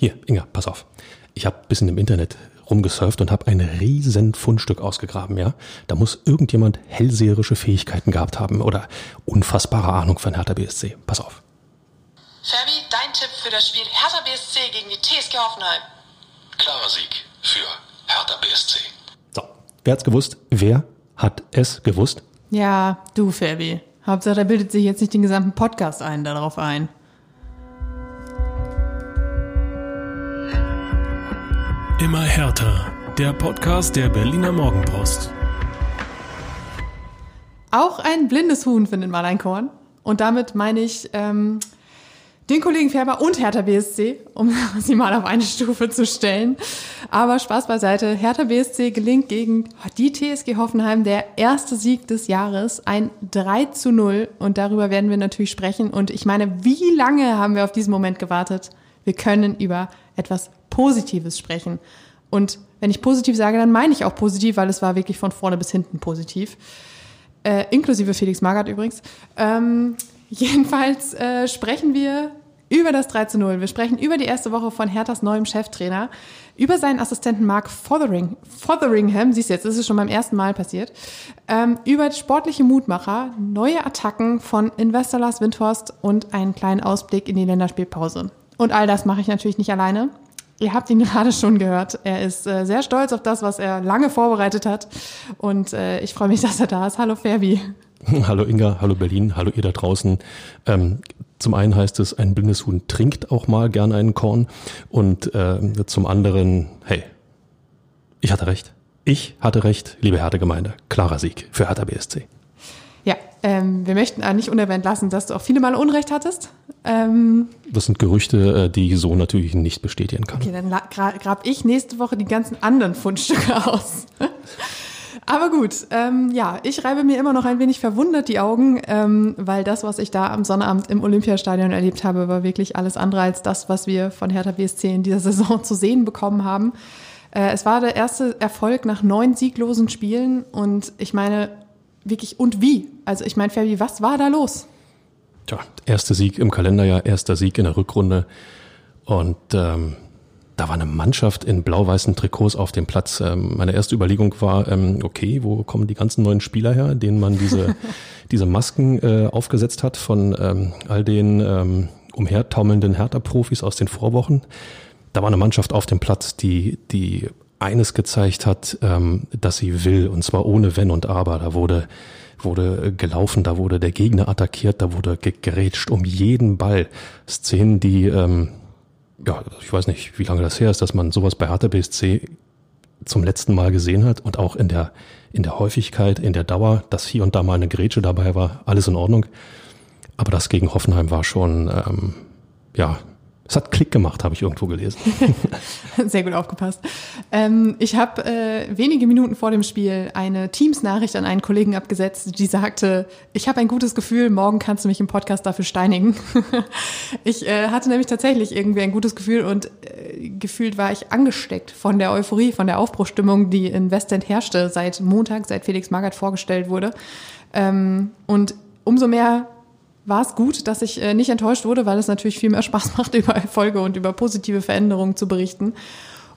Hier, Inga, pass auf. Ich habe ein bisschen im Internet rumgesurft und habe ein riesen Fundstück ausgegraben, ja. Da muss irgendjemand hellseherische Fähigkeiten gehabt haben oder unfassbare Ahnung von Hertha BSC. Pass auf. Fabi, dein Tipp für das Spiel Hertha BSC gegen die TSG Hoffenheim. Klarer Sieg für Hertha BSC. So, wer hat's gewusst? Wer hat es gewusst? Ja, du, Fabi. Hauptsache, er bildet sich jetzt nicht den gesamten Podcast ein, darauf ein. Immer härter. Der Podcast der Berliner Morgenpost. Auch ein blindes Huhn findet mal ein Korn. Und damit meine ich ähm, den Kollegen Färber und Hertha BSC, um sie mal auf eine Stufe zu stellen. Aber Spaß beiseite. Hertha BSC gelingt gegen die TSG Hoffenheim der erste Sieg des Jahres, ein 3 zu 0. Und darüber werden wir natürlich sprechen. Und ich meine, wie lange haben wir auf diesen Moment gewartet? Wir können über etwas Positives sprechen. Und wenn ich positiv sage, dann meine ich auch positiv, weil es war wirklich von vorne bis hinten positiv. Äh, inklusive Felix Magath übrigens. Ähm, jedenfalls äh, sprechen wir über das 3 zu 0. Wir sprechen über die erste Woche von Herthas neuem Cheftrainer, über seinen Assistenten Mark Fothering, Fotheringham, siehst du jetzt, das ist schon beim ersten Mal passiert, ähm, über sportliche Mutmacher, neue Attacken von Investor Lars Windhorst und einen kleinen Ausblick in die Länderspielpause. Und all das mache ich natürlich nicht alleine. Ihr habt ihn gerade schon gehört. Er ist äh, sehr stolz auf das, was er lange vorbereitet hat. Und äh, ich freue mich, dass er da ist. Hallo Ferbi. Hallo Inga, hallo Berlin, hallo ihr da draußen. Ähm, zum einen heißt es, ein blindes Huhn trinkt auch mal gern einen Korn. Und äh, zum anderen, hey, ich hatte recht. Ich hatte recht, liebe Hertha-Gemeinde. Klarer Sieg für Hertha BSC. Ja, ähm, wir möchten nicht unerwähnt lassen, dass du auch viele Mal Unrecht hattest. Ähm, das sind Gerüchte, äh, die ich so natürlich nicht bestätigen kann. Okay, dann gra grab ich nächste Woche die ganzen anderen Fundstücke aus. Aber gut, ähm, ja, ich reibe mir immer noch ein wenig verwundert die Augen, ähm, weil das, was ich da am Sonnabend im Olympiastadion erlebt habe, war wirklich alles andere als das, was wir von Hertha BSC in dieser Saison zu sehen bekommen haben. Äh, es war der erste Erfolg nach neun sieglosen Spielen und ich meine, wirklich, und wie? Also ich meine, Fabi, was war da los? Tja, erster Sieg im Kalenderjahr, erster Sieg in der Rückrunde. Und ähm, da war eine Mannschaft in blau-weißen Trikots auf dem Platz. Ähm, meine erste Überlegung war, ähm, okay, wo kommen die ganzen neuen Spieler her, denen man diese, diese Masken äh, aufgesetzt hat von ähm, all den ähm, umhertaumelnden Hertha-Profis aus den Vorwochen. Da war eine Mannschaft auf dem Platz, die, die eines gezeigt hat, ähm, dass sie will, und zwar ohne Wenn und Aber. Da wurde wurde gelaufen, da wurde der Gegner attackiert, da wurde gerätscht um jeden Ball. Szenen, die, ähm, ja, ich weiß nicht, wie lange das her ist, dass man sowas bei Hertha BSC zum letzten Mal gesehen hat und auch in der, in der Häufigkeit, in der Dauer, dass hier und da mal eine Grätsche dabei war, alles in Ordnung. Aber das gegen Hoffenheim war schon, ähm, ja, es hat Klick gemacht, habe ich irgendwo gelesen. Sehr gut aufgepasst. Ähm, ich habe äh, wenige Minuten vor dem Spiel eine Teams-Nachricht an einen Kollegen abgesetzt, die sagte, ich habe ein gutes Gefühl, morgen kannst du mich im Podcast dafür steinigen. ich äh, hatte nämlich tatsächlich irgendwie ein gutes Gefühl und äh, gefühlt war ich angesteckt von der Euphorie, von der Aufbruchstimmung, die in Westend herrschte seit Montag, seit Felix Magath vorgestellt wurde. Ähm, und umso mehr war es gut, dass ich äh, nicht enttäuscht wurde, weil es natürlich viel mehr Spaß macht, über Erfolge und über positive Veränderungen zu berichten.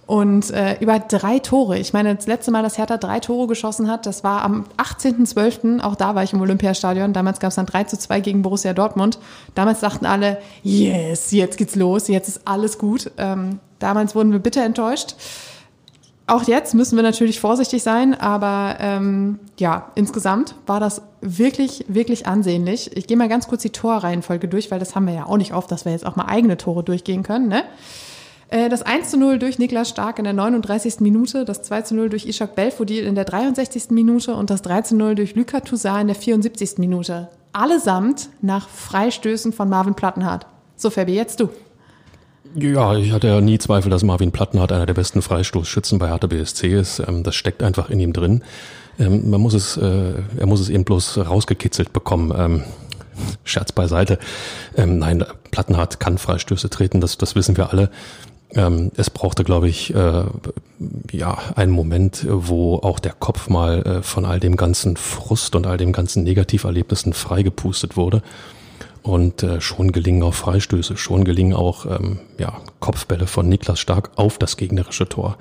Und äh, über drei Tore. Ich meine, das letzte Mal, dass Hertha drei Tore geschossen hat, das war am 18.12. Auch da war ich im Olympiastadion. Damals gab es dann 3 zu 2 gegen Borussia Dortmund. Damals dachten alle, yes, jetzt geht's los, jetzt ist alles gut. Ähm, damals wurden wir bitter enttäuscht. Auch jetzt müssen wir natürlich vorsichtig sein, aber ähm, ja, insgesamt war das wirklich, wirklich ansehnlich. Ich gehe mal ganz kurz die Torreihenfolge durch, weil das haben wir ja auch nicht oft, dass wir jetzt auch mal eigene Tore durchgehen können. Ne? Äh, das 1 zu 0 durch Niklas Stark in der 39. Minute, das 2 zu 0 durch Ishak Belfodil in der 63. Minute und das 3 zu 0 durch Luka Toussaint in der 74. Minute. Allesamt nach Freistößen von Marvin Plattenhardt. So, Fabi, jetzt du. Ja, ich hatte ja nie Zweifel, dass Marvin Plattenhardt einer der besten Freistoßschützen bei Hertha BSC ist. Ähm, das steckt einfach in ihm drin. Ähm, man muss es, äh, er muss es eben bloß rausgekitzelt bekommen. Ähm, Scherz beiseite. Nein, Plattenhardt kann Freistöße treten, das, das wissen wir alle. Es brauchte, glaube ich, äh, ja, einen Moment, wo auch der Kopf mal äh, von all dem ganzen Frust und all dem ganzen Negativerlebnissen freigepustet wurde. Und äh, schon gelingen auch Freistöße, schon gelingen auch ähm, ja, Kopfbälle von Niklas Stark auf das gegnerische Tor.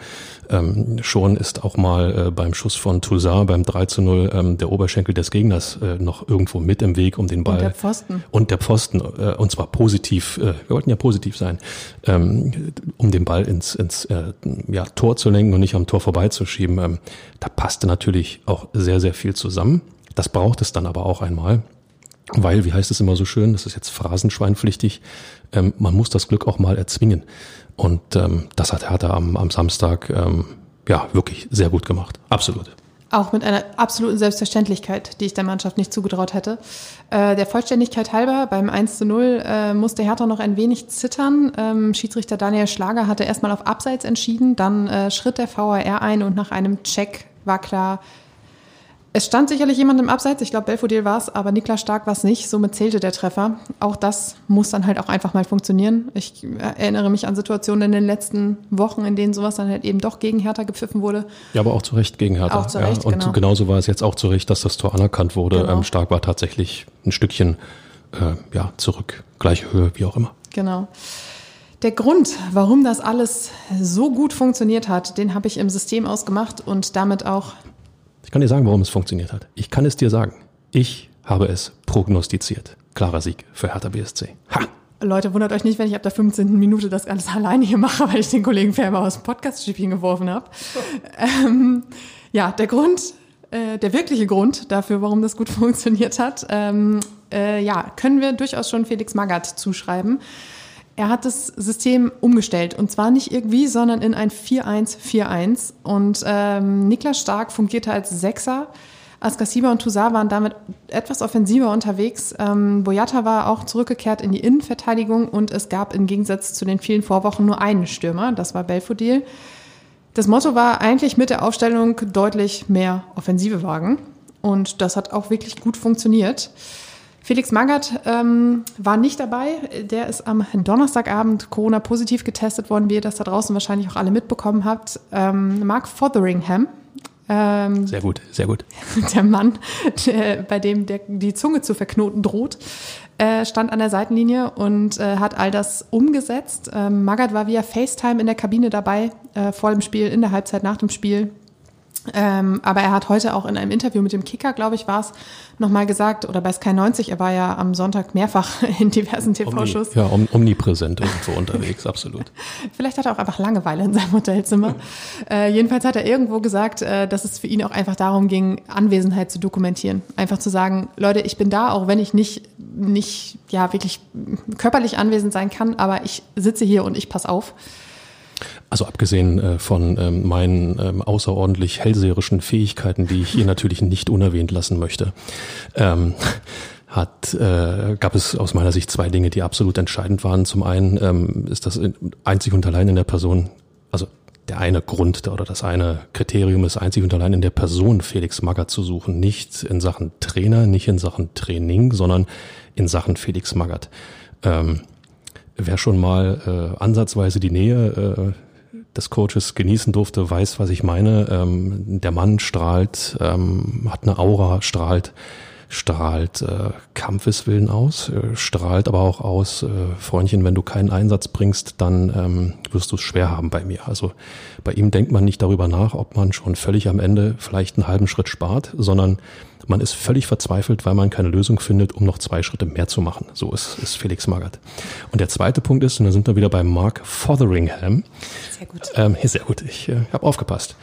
Ähm, schon ist auch mal äh, beim Schuss von Toussaint beim 3 zu 0 ähm, der Oberschenkel des Gegners äh, noch irgendwo mit im Weg, um den Ball. Und der Pfosten. Und der Pfosten, äh, und zwar positiv, äh, wir wollten ja positiv sein, ähm, um den Ball ins, ins äh, ja, Tor zu lenken und nicht am Tor vorbeizuschieben. Ähm, da passte natürlich auch sehr, sehr viel zusammen. Das braucht es dann aber auch einmal. Weil, wie heißt es immer so schön, das ist jetzt phrasenschweinpflichtig, ähm, man muss das Glück auch mal erzwingen. Und ähm, das hat Hertha am, am Samstag ähm, ja wirklich sehr gut gemacht. Absolut. Auch mit einer absoluten Selbstverständlichkeit, die ich der Mannschaft nicht zugetraut hätte. Äh, der Vollständigkeit halber, beim 1 zu 0 äh, musste Hertha noch ein wenig zittern. Ähm, Schiedsrichter Daniel Schlager hatte erstmal auf Abseits entschieden, dann äh, schritt der VAR ein und nach einem Check war klar, es stand sicherlich jemand im Abseits, ich glaube Belfodil war es, aber Niklas Stark war es nicht, somit zählte der Treffer. Auch das muss dann halt auch einfach mal funktionieren. Ich erinnere mich an Situationen in den letzten Wochen, in denen sowas dann halt eben doch gegen Hertha gepfiffen wurde. Ja, aber auch zu Recht gegen Hertha. Auch zu Recht, ja, und genau. genauso war es jetzt auch zu Recht, dass das Tor anerkannt wurde. Genau. Ähm, Stark war tatsächlich ein Stückchen äh, ja, zurück, gleiche Höhe, wie auch immer. Genau. Der Grund, warum das alles so gut funktioniert hat, den habe ich im System ausgemacht und damit auch Ich kann dir sagen, warum es funktioniert hat. Ich kann es dir sagen. Ich habe es prognostiziert. Klarer Sieg für Hertha BSC. Ha! Leute, wundert euch nicht, wenn ich ab der 15. Minute das alles alleine hier mache, weil ich den Kollegen Färber aus dem Podcast-Spielen geworfen habe. Ähm, ja, der Grund, äh, der wirkliche Grund dafür, warum das gut funktioniert hat, ähm, äh, ja, können wir durchaus schon Felix Magath zuschreiben. Er hat das System umgestellt und zwar nicht irgendwie, sondern in ein 4-1-4-1. Und ähm, Niklas Stark fungierte als Sechser. Askasiba und Toussaint waren damit etwas offensiver unterwegs. Ähm, Boyata war auch zurückgekehrt in die Innenverteidigung und es gab im Gegensatz zu den vielen Vorwochen nur einen Stürmer, das war Belfodil. Das Motto war eigentlich mit der Aufstellung deutlich mehr Offensive wagen und das hat auch wirklich gut funktioniert. Felix Magath ähm, war nicht dabei. Der ist am Donnerstagabend Corona-positiv getestet worden, wie ihr das da draußen wahrscheinlich auch alle mitbekommen habt. Ähm, Mark Fotheringham, ähm, Sehr gut, sehr gut. der Mann, der, bei dem der, die Zunge zu verknoten droht, äh, stand an der Seitenlinie und äh, hat all das umgesetzt. Ähm, Magath war via FaceTime in der Kabine dabei, äh, vor dem Spiel, in der Halbzeit, nach dem Spiel. Ähm, aber er hat heute auch in einem Interview mit dem Kicker, glaube ich, war es, nochmal gesagt, oder bei Sky 90, er war ja am Sonntag mehrfach in diversen TV-Shows. Omni, ja, om, omnipräsent irgendwo unterwegs, absolut. Vielleicht hat er auch einfach Langeweile in seinem Hotelzimmer. Äh, jedenfalls hat er irgendwo gesagt, äh, dass es für ihn auch einfach darum ging, Anwesenheit zu dokumentieren. Einfach zu sagen, Leute, ich bin da, auch wenn ich nicht, nicht ja, wirklich körperlich anwesend sein kann, aber ich sitze hier und ich pass auf. Also abgesehen äh, von ähm, meinen ähm, außerordentlich hellseherischen Fähigkeiten, die ich hier natürlich nicht unerwähnt lassen möchte, ähm, hat, äh, gab es aus meiner Sicht zwei Dinge, die absolut entscheidend waren. Zum einen ähm, ist das in- einzig und allein in der Person, also der eine Grund oder das eine Kriterium ist einzig und allein in der Person Felix Magath zu suchen. Nicht in Sachen Trainer, nicht in Sachen Training, sondern in Sachen Felix Magath. Ähm, wer schon mal äh, ansatzweise die Nähe äh, des Coaches genießen durfte, weiß, was ich meine. Ähm, der Mann strahlt, ähm, hat eine Aura, strahlt, strahlt äh, Kampfeswillen aus, äh, strahlt aber auch aus, äh, Freundchen, wenn du keinen Einsatz bringst, dann ähm, wirst du es schwer haben bei mir. Also bei ihm denkt man nicht darüber nach, ob man schon völlig am Ende vielleicht einen halben Schritt spart, sondern man ist völlig verzweifelt, weil man keine Lösung findet, um noch zwei Schritte mehr zu machen. So ist, ist Felix Magath. Und der zweite Punkt ist, und da sind wir wieder bei Mark Fotheringham. Sehr gut. Ähm, sehr gut, ich äh, habe aufgepasst.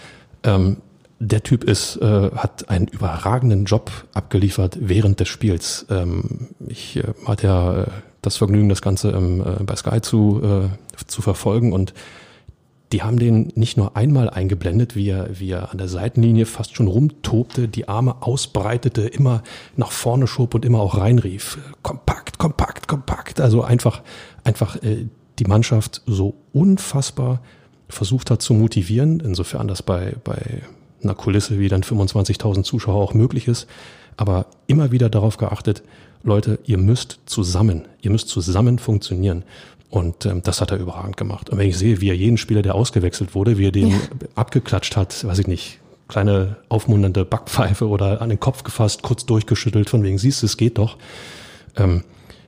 Ähm, der Typ ist, äh, hat einen überragenden Job abgeliefert während des Spiels. Ähm, ich äh, hatte ja äh, das Vergnügen, das Ganze ähm, äh, bei Sky zu, äh, zu verfolgen und die haben den nicht nur einmal eingeblendet, wie er, wie er an der Seitenlinie fast schon rumtobte, die Arme ausbreitete, immer nach vorne schob und immer auch reinrief. Kompakt, kompakt, kompakt. Also einfach, einfach äh, die Mannschaft so unfassbar versucht hat zu motivieren, insofern das bei, bei einer Kulisse wie dann 25.000 Zuschauer auch möglich ist, aber immer wieder darauf geachtet, Leute, ihr müsst zusammen, ihr müsst zusammen funktionieren. Und ähm, das hat er überragend gemacht. Und wenn ich sehe, wie er jeden Spieler, der ausgewechselt wurde, wie er den Ja. abgeklatscht hat, weiß ich nicht, kleine aufmunternde Backpfeife oder an den Kopf gefasst, kurz durchgeschüttelt, von wegen, siehst du, es geht doch. Ähm,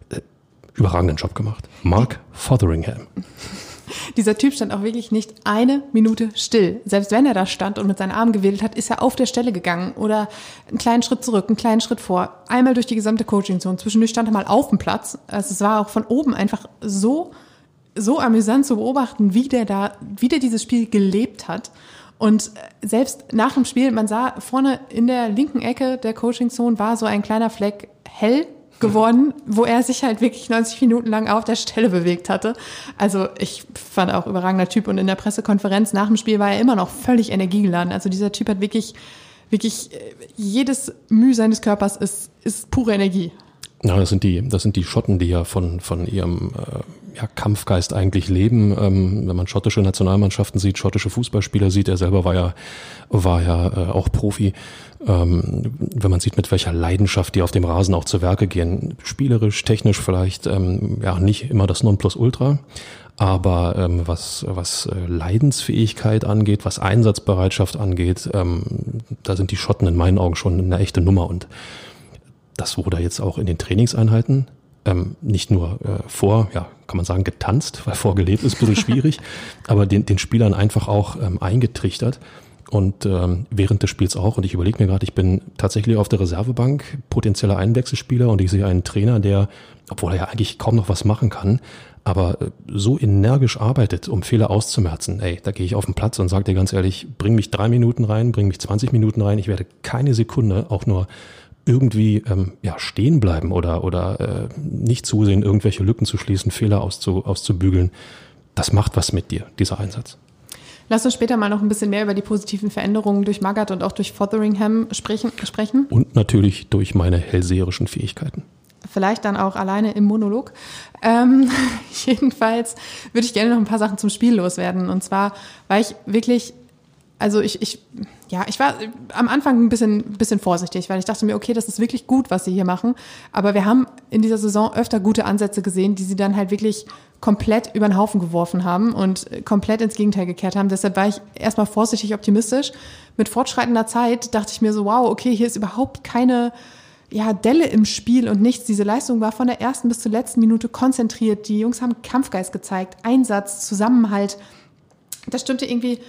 äh, überragenden Job gemacht. Mark Fotheringham. Dieser Typ stand auch wirklich nicht eine Minute still. Selbst wenn er da stand und mit seinen Armen gewedelt hat, ist er auf der Stelle gegangen oder einen kleinen Schritt zurück, einen kleinen Schritt vor. Einmal durch die gesamte Coaching-Zone. Zwischendurch stand er mal auf dem Platz. Also es war auch von oben einfach so, so amüsant zu beobachten, wie der da, wie der dieses Spiel gelebt hat. Und selbst nach dem Spiel, man sah vorne in der linken Ecke der Coaching-Zone war so ein kleiner Fleck hell geworden, wo er sich halt wirklich 90 Minuten lang auf der Stelle bewegt hatte. Also ich fand auch überragender Typ und in der Pressekonferenz nach dem Spiel war er immer noch völlig energiegeladen. Also dieser Typ hat wirklich, wirklich äh, jedes Mühe seines Körpers ist, ist pure Energie. Ja, das sind die, das sind die Schotten, die ja von, von ihrem äh, ja, Kampfgeist eigentlich leben. Ähm, wenn man schottische Nationalmannschaften sieht, schottische Fußballspieler sieht, er selber war ja, war ja äh, auch Profi. Ähm, wenn man sieht, mit welcher Leidenschaft die auf dem Rasen auch zu Werke gehen, spielerisch, technisch vielleicht, ähm, ja, nicht immer das Nonplusultra. Aber ähm, was, was äh, Leidensfähigkeit angeht, was Einsatzbereitschaft angeht, ähm, da sind die Schotten in meinen Augen schon eine echte Nummer. Und das wurde jetzt auch in den Trainingseinheiten ähm, nicht nur äh, vor, ja, kann man sagen, getanzt, weil vorgelebt ist ein bisschen schwierig, aber den, den Spielern einfach auch ähm, eingetrichtert. Und ähm, während des Spiels auch. Und ich überlege mir gerade, ich bin tatsächlich auf der Reservebank, potenzieller Einwechselspieler und ich sehe einen Trainer, der, obwohl er ja eigentlich kaum noch was machen kann, aber äh, so energisch arbeitet, um Fehler auszumerzen. Ey, da gehe ich auf den Platz und sage dir ganz ehrlich, bring mich drei Minuten rein, bring mich 20 Minuten rein, ich werde keine Sekunde auch nur irgendwie ähm, ja, stehen bleiben oder, oder äh, nicht zusehen, irgendwelche Lücken zu schließen, Fehler auszu, auszubügeln. Das macht was mit dir, dieser Einsatz. Lass uns später mal noch ein bisschen mehr über die positiven Veränderungen durch Magath und auch durch Fotheringham sprechen. sprechen. Und natürlich durch meine hellseherischen Fähigkeiten. Vielleicht dann auch alleine im Monolog. Ähm, jedenfalls würde ich gerne noch ein paar Sachen zum Spiel loswerden. Und zwar war ich wirklich also ich, ich, ja, ich war am Anfang ein bisschen, bisschen vorsichtig, weil ich dachte mir, okay, das ist wirklich gut, was sie hier machen. Aber wir haben in dieser Saison öfter gute Ansätze gesehen, die sie dann halt wirklich komplett über den Haufen geworfen haben und komplett ins Gegenteil gekehrt haben. Deshalb war ich erstmal vorsichtig optimistisch. Mit fortschreitender Zeit dachte ich mir so, wow, okay, hier ist überhaupt keine, ja, Delle im Spiel und nichts. Diese Leistung war von der ersten bis zur letzten Minute konzentriert. Die Jungs haben Kampfgeist gezeigt, Einsatz, Zusammenhalt. Das stimmte irgendwie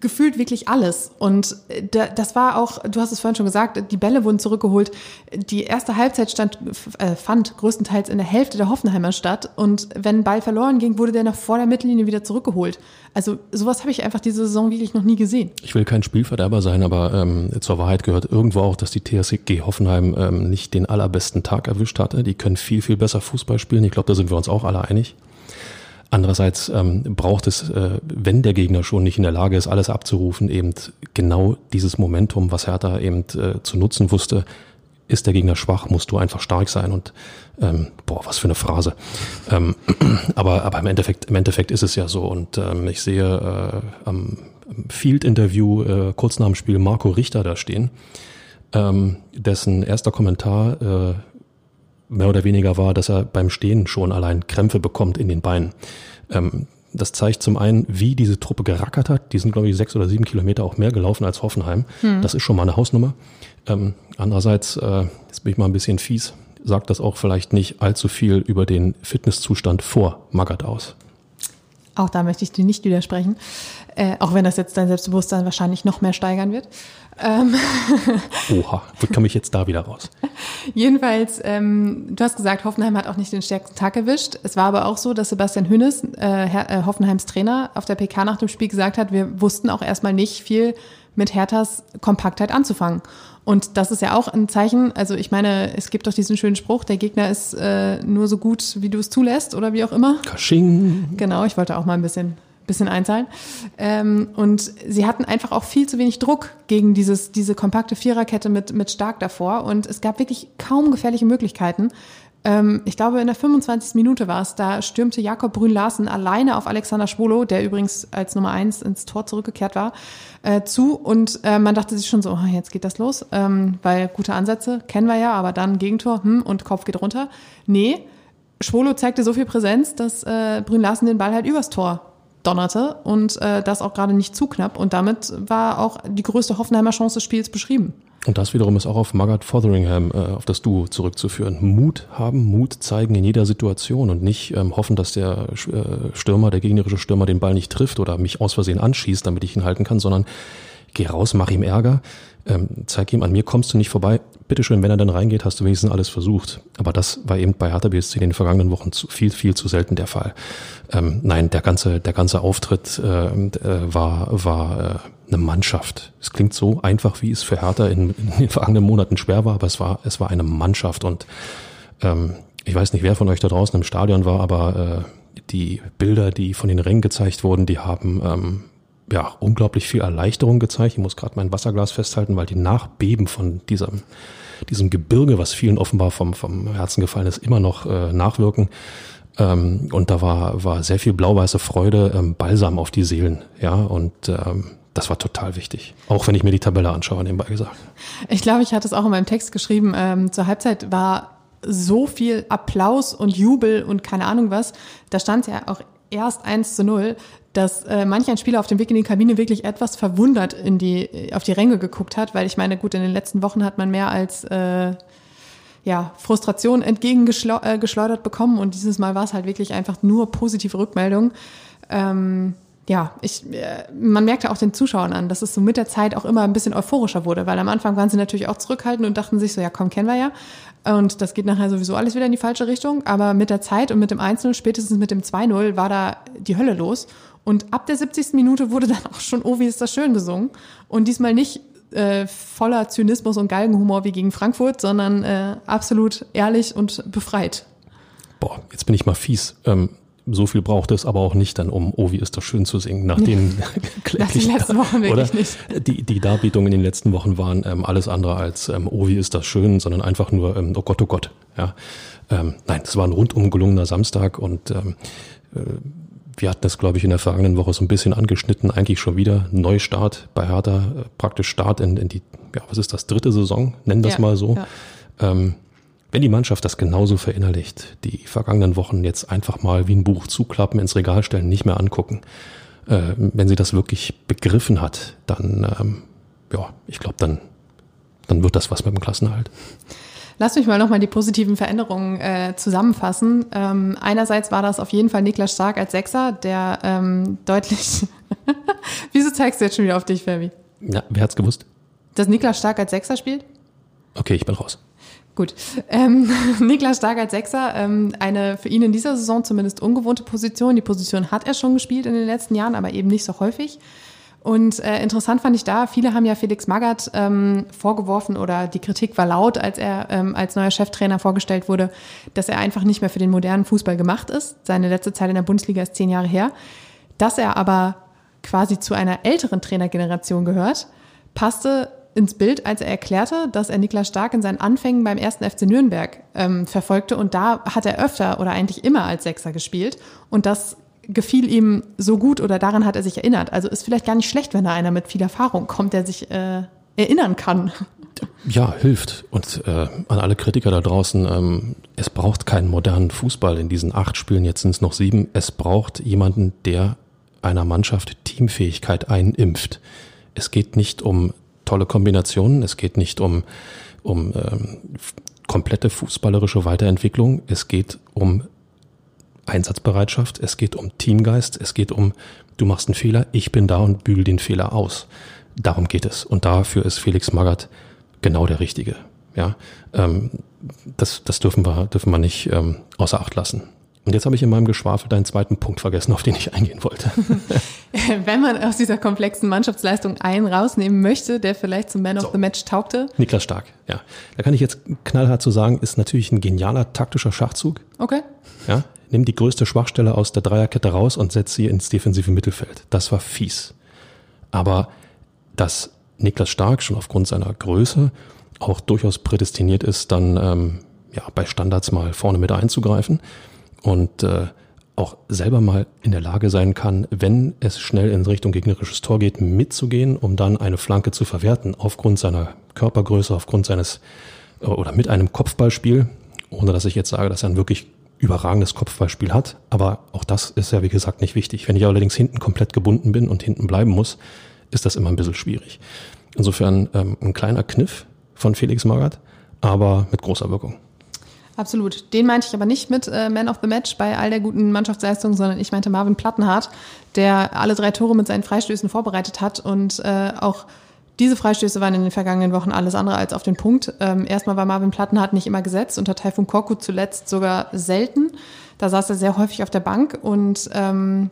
gefühlt wirklich alles. Und äh, das war auch, du hast es vorhin schon gesagt, die Bälle wurden zurückgeholt. Die erste Halbzeit stand, äh, fand größtenteils in der Hälfte der Hoffenheimer statt. Und wenn Ball verloren ging, wurde der noch vor der Mittellinie wieder zurückgeholt. Also sowas habe ich einfach diese Saison wirklich noch nie gesehen. Ich will kein Spielverderber sein, aber ähm, zur Wahrheit gehört irgendwo auch, dass die TSG Hoffenheim ähm, nicht den allerbesten Tag erwischt hatte. Die können viel, viel besser Fußball spielen. Ich glaube, da sind wir uns auch alle einig. Andererseits ähm, braucht es, äh, wenn der Gegner schon nicht in der Lage ist, alles abzurufen, eben genau dieses Momentum, was Hertha eben äh, zu nutzen wusste. Ist der Gegner schwach, musst du einfach stark sein und ähm, boah, was für eine Phrase. Ähm, aber aber im Endeffekt im Endeffekt ist es ja so und ähm, ich sehe äh, am Field-Interview äh, kurz nach dem Spiel Marco Richter da stehen, ähm, dessen erster Kommentar äh, mehr oder weniger war, dass er beim Stehen schon allein Krämpfe bekommt in den Beinen. Ähm, das zeigt zum einen, wie diese Truppe gerackert hat. Die sind, glaube ich, sechs oder sieben Kilometer auch mehr gelaufen als Hoffenheim. Hm. Das ist schon mal eine Hausnummer. Ähm, andererseits, äh, jetzt bin ich mal ein bisschen fies, sagt das auch vielleicht nicht allzu viel über den Fitnesszustand vor Magath aus. Auch da möchte ich dir nicht widersprechen, äh, auch wenn das jetzt dein Selbstbewusstsein wahrscheinlich noch mehr steigern wird. Ähm Oha, wo komme ich jetzt da wieder raus? Jedenfalls, ähm, du hast gesagt, Hoffenheim hat auch nicht den stärksten Tag erwischt. Es war aber auch so, dass Sebastian Hünnes, äh, äh, Hoffenheims Trainer, auf der PK nach dem Spiel gesagt hat, wir wussten auch erstmal nicht viel mit Herthas Kompaktheit anzufangen. Und das ist ja auch ein Zeichen, also ich meine, es gibt doch diesen schönen Spruch, der Gegner ist äh, nur so gut, wie du es zulässt oder wie auch immer. Kasching. Genau, ich wollte auch mal ein bisschen bisschen einzahlen. Ähm, und sie hatten einfach auch viel zu wenig Druck gegen dieses, diese kompakte Viererkette mit, mit Stark davor. Und es gab wirklich kaum gefährliche Möglichkeiten. Ähm, ich glaube, in der 25. Minute war es, da stürmte Jakob Brünn-Larsen alleine auf Alexander Schwolo, der übrigens als Nummer eins ins Tor zurückgekehrt war, äh, zu. Und äh, man dachte sich schon so, oh, jetzt geht das los, ähm, weil gute Ansätze kennen wir ja, aber dann Gegentor hm, und Kopf geht runter. Nee, Schwolo zeigte so viel Präsenz, dass äh, Brünn-Larsen den Ball halt übers Tor donnerte und äh, das auch gerade nicht zu knapp. Und damit war auch die größte Hoffenheimer Chance des Spiels beschrieben. Und das wiederum ist auch auf Magath Fotheringham, äh, auf das Duo zurückzuführen. Mut haben, Mut zeigen in jeder Situation und nicht ähm, hoffen, dass der äh, Stürmer, der gegnerische Stürmer den Ball nicht trifft oder mich aus Versehen anschießt, damit ich ihn halten kann, sondern geh raus, mach ihm Ärger, ähm, zeig ihm, an mir kommst du nicht vorbei. Bitteschön, wenn er dann reingeht, hast du wenigstens alles versucht. Aber das war eben bei Hertha BSC in den vergangenen Wochen zu, viel, viel zu selten der Fall. Ähm, nein, der ganze, der ganze Auftritt äh, äh, war, war äh, eine Mannschaft. Es klingt so einfach, wie es für Hertha in, in den vergangenen Monaten schwer war, aber es war, es war eine Mannschaft und ähm, ich weiß nicht, wer von euch da draußen im Stadion war, aber äh, die Bilder, die von den Rängen gezeigt wurden, die haben ähm, ja, unglaublich viel Erleichterung gezeigt. Ich muss gerade mein Wasserglas festhalten, weil die Nachbeben von diesem, diesem Gebirge, was vielen offenbar vom, vom Herzen gefallen ist, immer noch äh, nachwirken. Ähm, und da war, war sehr viel blau-weiße Freude, ähm, Balsam auf die Seelen. Ja, und ähm, das war total wichtig. Auch wenn ich mir die Tabelle anschaue, nebenbei gesagt. Ich glaube, ich hatte es auch in meinem Text geschrieben. Ähm, zur Halbzeit war so viel Applaus und Jubel und keine Ahnung was. Da stand ja auch erst 1 zu 0 dass äh, manch ein Spieler auf dem Weg in die Kabine wirklich etwas verwundert in die, auf die Ränge geguckt hat, weil ich meine, gut, in den letzten Wochen hat man mehr als äh, ja, Frustration entgegengeschleudert äh, bekommen und dieses Mal war es halt wirklich einfach nur positive Rückmeldung. Ähm, ja, ich, äh, man merkte auch den Zuschauern an, dass es so mit der Zeit auch immer ein bisschen euphorischer wurde, weil am Anfang waren sie natürlich auch zurückhaltend und dachten sich so, ja komm, kennen wir ja. Und das geht nachher sowieso alles wieder in die falsche Richtung. Aber mit der Zeit und mit dem 1-0, spätestens mit dem 2-0, war da die Hölle los. Und ab der 70. Minute wurde dann auch schon Oh, wie ist das schön gesungen. Und diesmal nicht äh, voller Zynismus und Galgenhumor wie gegen Frankfurt, sondern äh, absolut ehrlich und befreit. Boah, jetzt bin ich mal fies. Ähm, so viel braucht es aber auch nicht dann, um Oh, wie ist das schön zu singen, nach den letzten Wochen wirklich oder? nicht. Die, die Darbietungen in den letzten Wochen waren ähm, alles andere als ähm, Oh, wie ist das schön, sondern einfach nur ähm, Oh Gott, oh Gott. Ja. Ähm, nein, es war ein rundum gelungener Samstag und ähm, äh, wir hatten das, glaube ich, in der vergangenen Woche so ein bisschen angeschnitten, eigentlich schon wieder Neustart bei Hertha, äh, praktisch Start in, in die, ja, was ist das, dritte Saison, nennen das Ja, mal so. ja. Ähm, wenn die Mannschaft das genauso verinnerlicht, die vergangenen Wochen jetzt einfach mal wie ein Buch zuklappen, ins Regal stellen, nicht mehr angucken, äh, wenn sie das wirklich begriffen hat, dann, ähm, ja, ich glaube, dann, dann wird das was mit dem Klassenerhalt. Lass mich mal nochmal die positiven Veränderungen äh, zusammenfassen. Ähm, einerseits war das auf jeden Fall Niklas Stark als Sechser, der ähm, deutlich. Wieso zeigst du jetzt schon wieder auf dich, Fabi? Ja, wer hat's gewusst? Dass Niklas Stark als Sechser spielt? Okay, ich bin raus. Gut. Ähm, Niklas Stark als Sechser, ähm, eine für ihn in dieser Saison zumindest ungewohnte Position. Die Position hat er schon gespielt in den letzten Jahren, aber eben nicht so häufig. Und äh, interessant fand ich da, viele haben ja Felix Magath ähm, vorgeworfen oder die Kritik war laut, als er ähm, als neuer Cheftrainer vorgestellt wurde, dass er einfach nicht mehr für den modernen Fußball gemacht ist. Seine letzte Zeit in der Bundesliga ist zehn Jahre her. Dass er aber quasi zu einer älteren Trainergeneration gehört, passte ins Bild, als er erklärte, dass er Niklas Stark in seinen Anfängen beim ersten FC Nürnberg ähm, verfolgte und da hat er öfter oder eigentlich immer als Sechser gespielt und das gefiel ihm so gut oder daran hat er sich erinnert. Also ist vielleicht gar nicht schlecht, wenn da einer mit viel Erfahrung kommt, der sich äh, erinnern kann. Ja, hilft. Und äh, an alle Kritiker da draußen, ähm, es braucht keinen modernen Fußball in diesen acht Spielen, jetzt sind es noch sieben. Es braucht jemanden, der einer Mannschaft Teamfähigkeit einimpft. Es geht nicht um tolle Kombinationen, es geht nicht um, um ähm, komplette fußballerische Weiterentwicklung, es geht um Einsatzbereitschaft, es geht um Teamgeist, es geht um, du machst einen Fehler, ich bin da und bügel den Fehler aus. Darum geht es. Und dafür ist Felix Magath genau der Richtige. Ja, ähm, das, das dürfen wir, dürfen wir nicht ähm, außer Acht lassen. Und jetzt habe ich in meinem Geschwafel deinen zweiten Punkt vergessen, auf den ich eingehen wollte. Wenn man aus dieser komplexen Mannschaftsleistung einen rausnehmen möchte, der vielleicht zum Man of the Match taugte, Niklas Stark, ja. Da kann ich jetzt knallhart zu sagen, ist natürlich ein genialer taktischer Schachzug. okay, Ja, nimm die größte Schwachstelle aus der Dreierkette raus und setz sie ins defensive Mittelfeld. Das war fies. Aber dass Niklas Stark schon aufgrund seiner Größe auch durchaus prädestiniert ist, dann ähm, ja, bei Standards mal vorne mit einzugreifen und äh, auch selber mal in der Lage sein kann, wenn es schnell in Richtung gegnerisches Tor geht, mitzugehen, um dann eine Flanke zu verwerten, aufgrund seiner Körpergröße, aufgrund seines äh, oder mit einem Kopfballspiel, ohne dass ich jetzt sage, dass er ein wirklich überragendes Kopfballspiel hat. Aber auch das ist ja, wie gesagt, nicht wichtig. Wenn ich allerdings hinten komplett gebunden bin und hinten bleiben muss, ist das immer ein bisschen schwierig. Insofern ähm, ein kleiner Kniff, von Felix Magath, aber mit großer Wirkung. Absolut. Den meinte ich aber nicht mit äh, Man of the Match bei all der guten Mannschaftsleistung, sondern ich meinte Marvin Plattenhardt, der alle drei Tore mit seinen Freistößen vorbereitet hat und äh, auch diese Freistöße waren in den vergangenen Wochen alles andere als auf den Punkt. Ähm, erstmal war Marvin Plattenhardt nicht immer gesetzt, unter Taifun Korkut zuletzt sogar selten. Da saß er sehr häufig auf der Bank und ähm,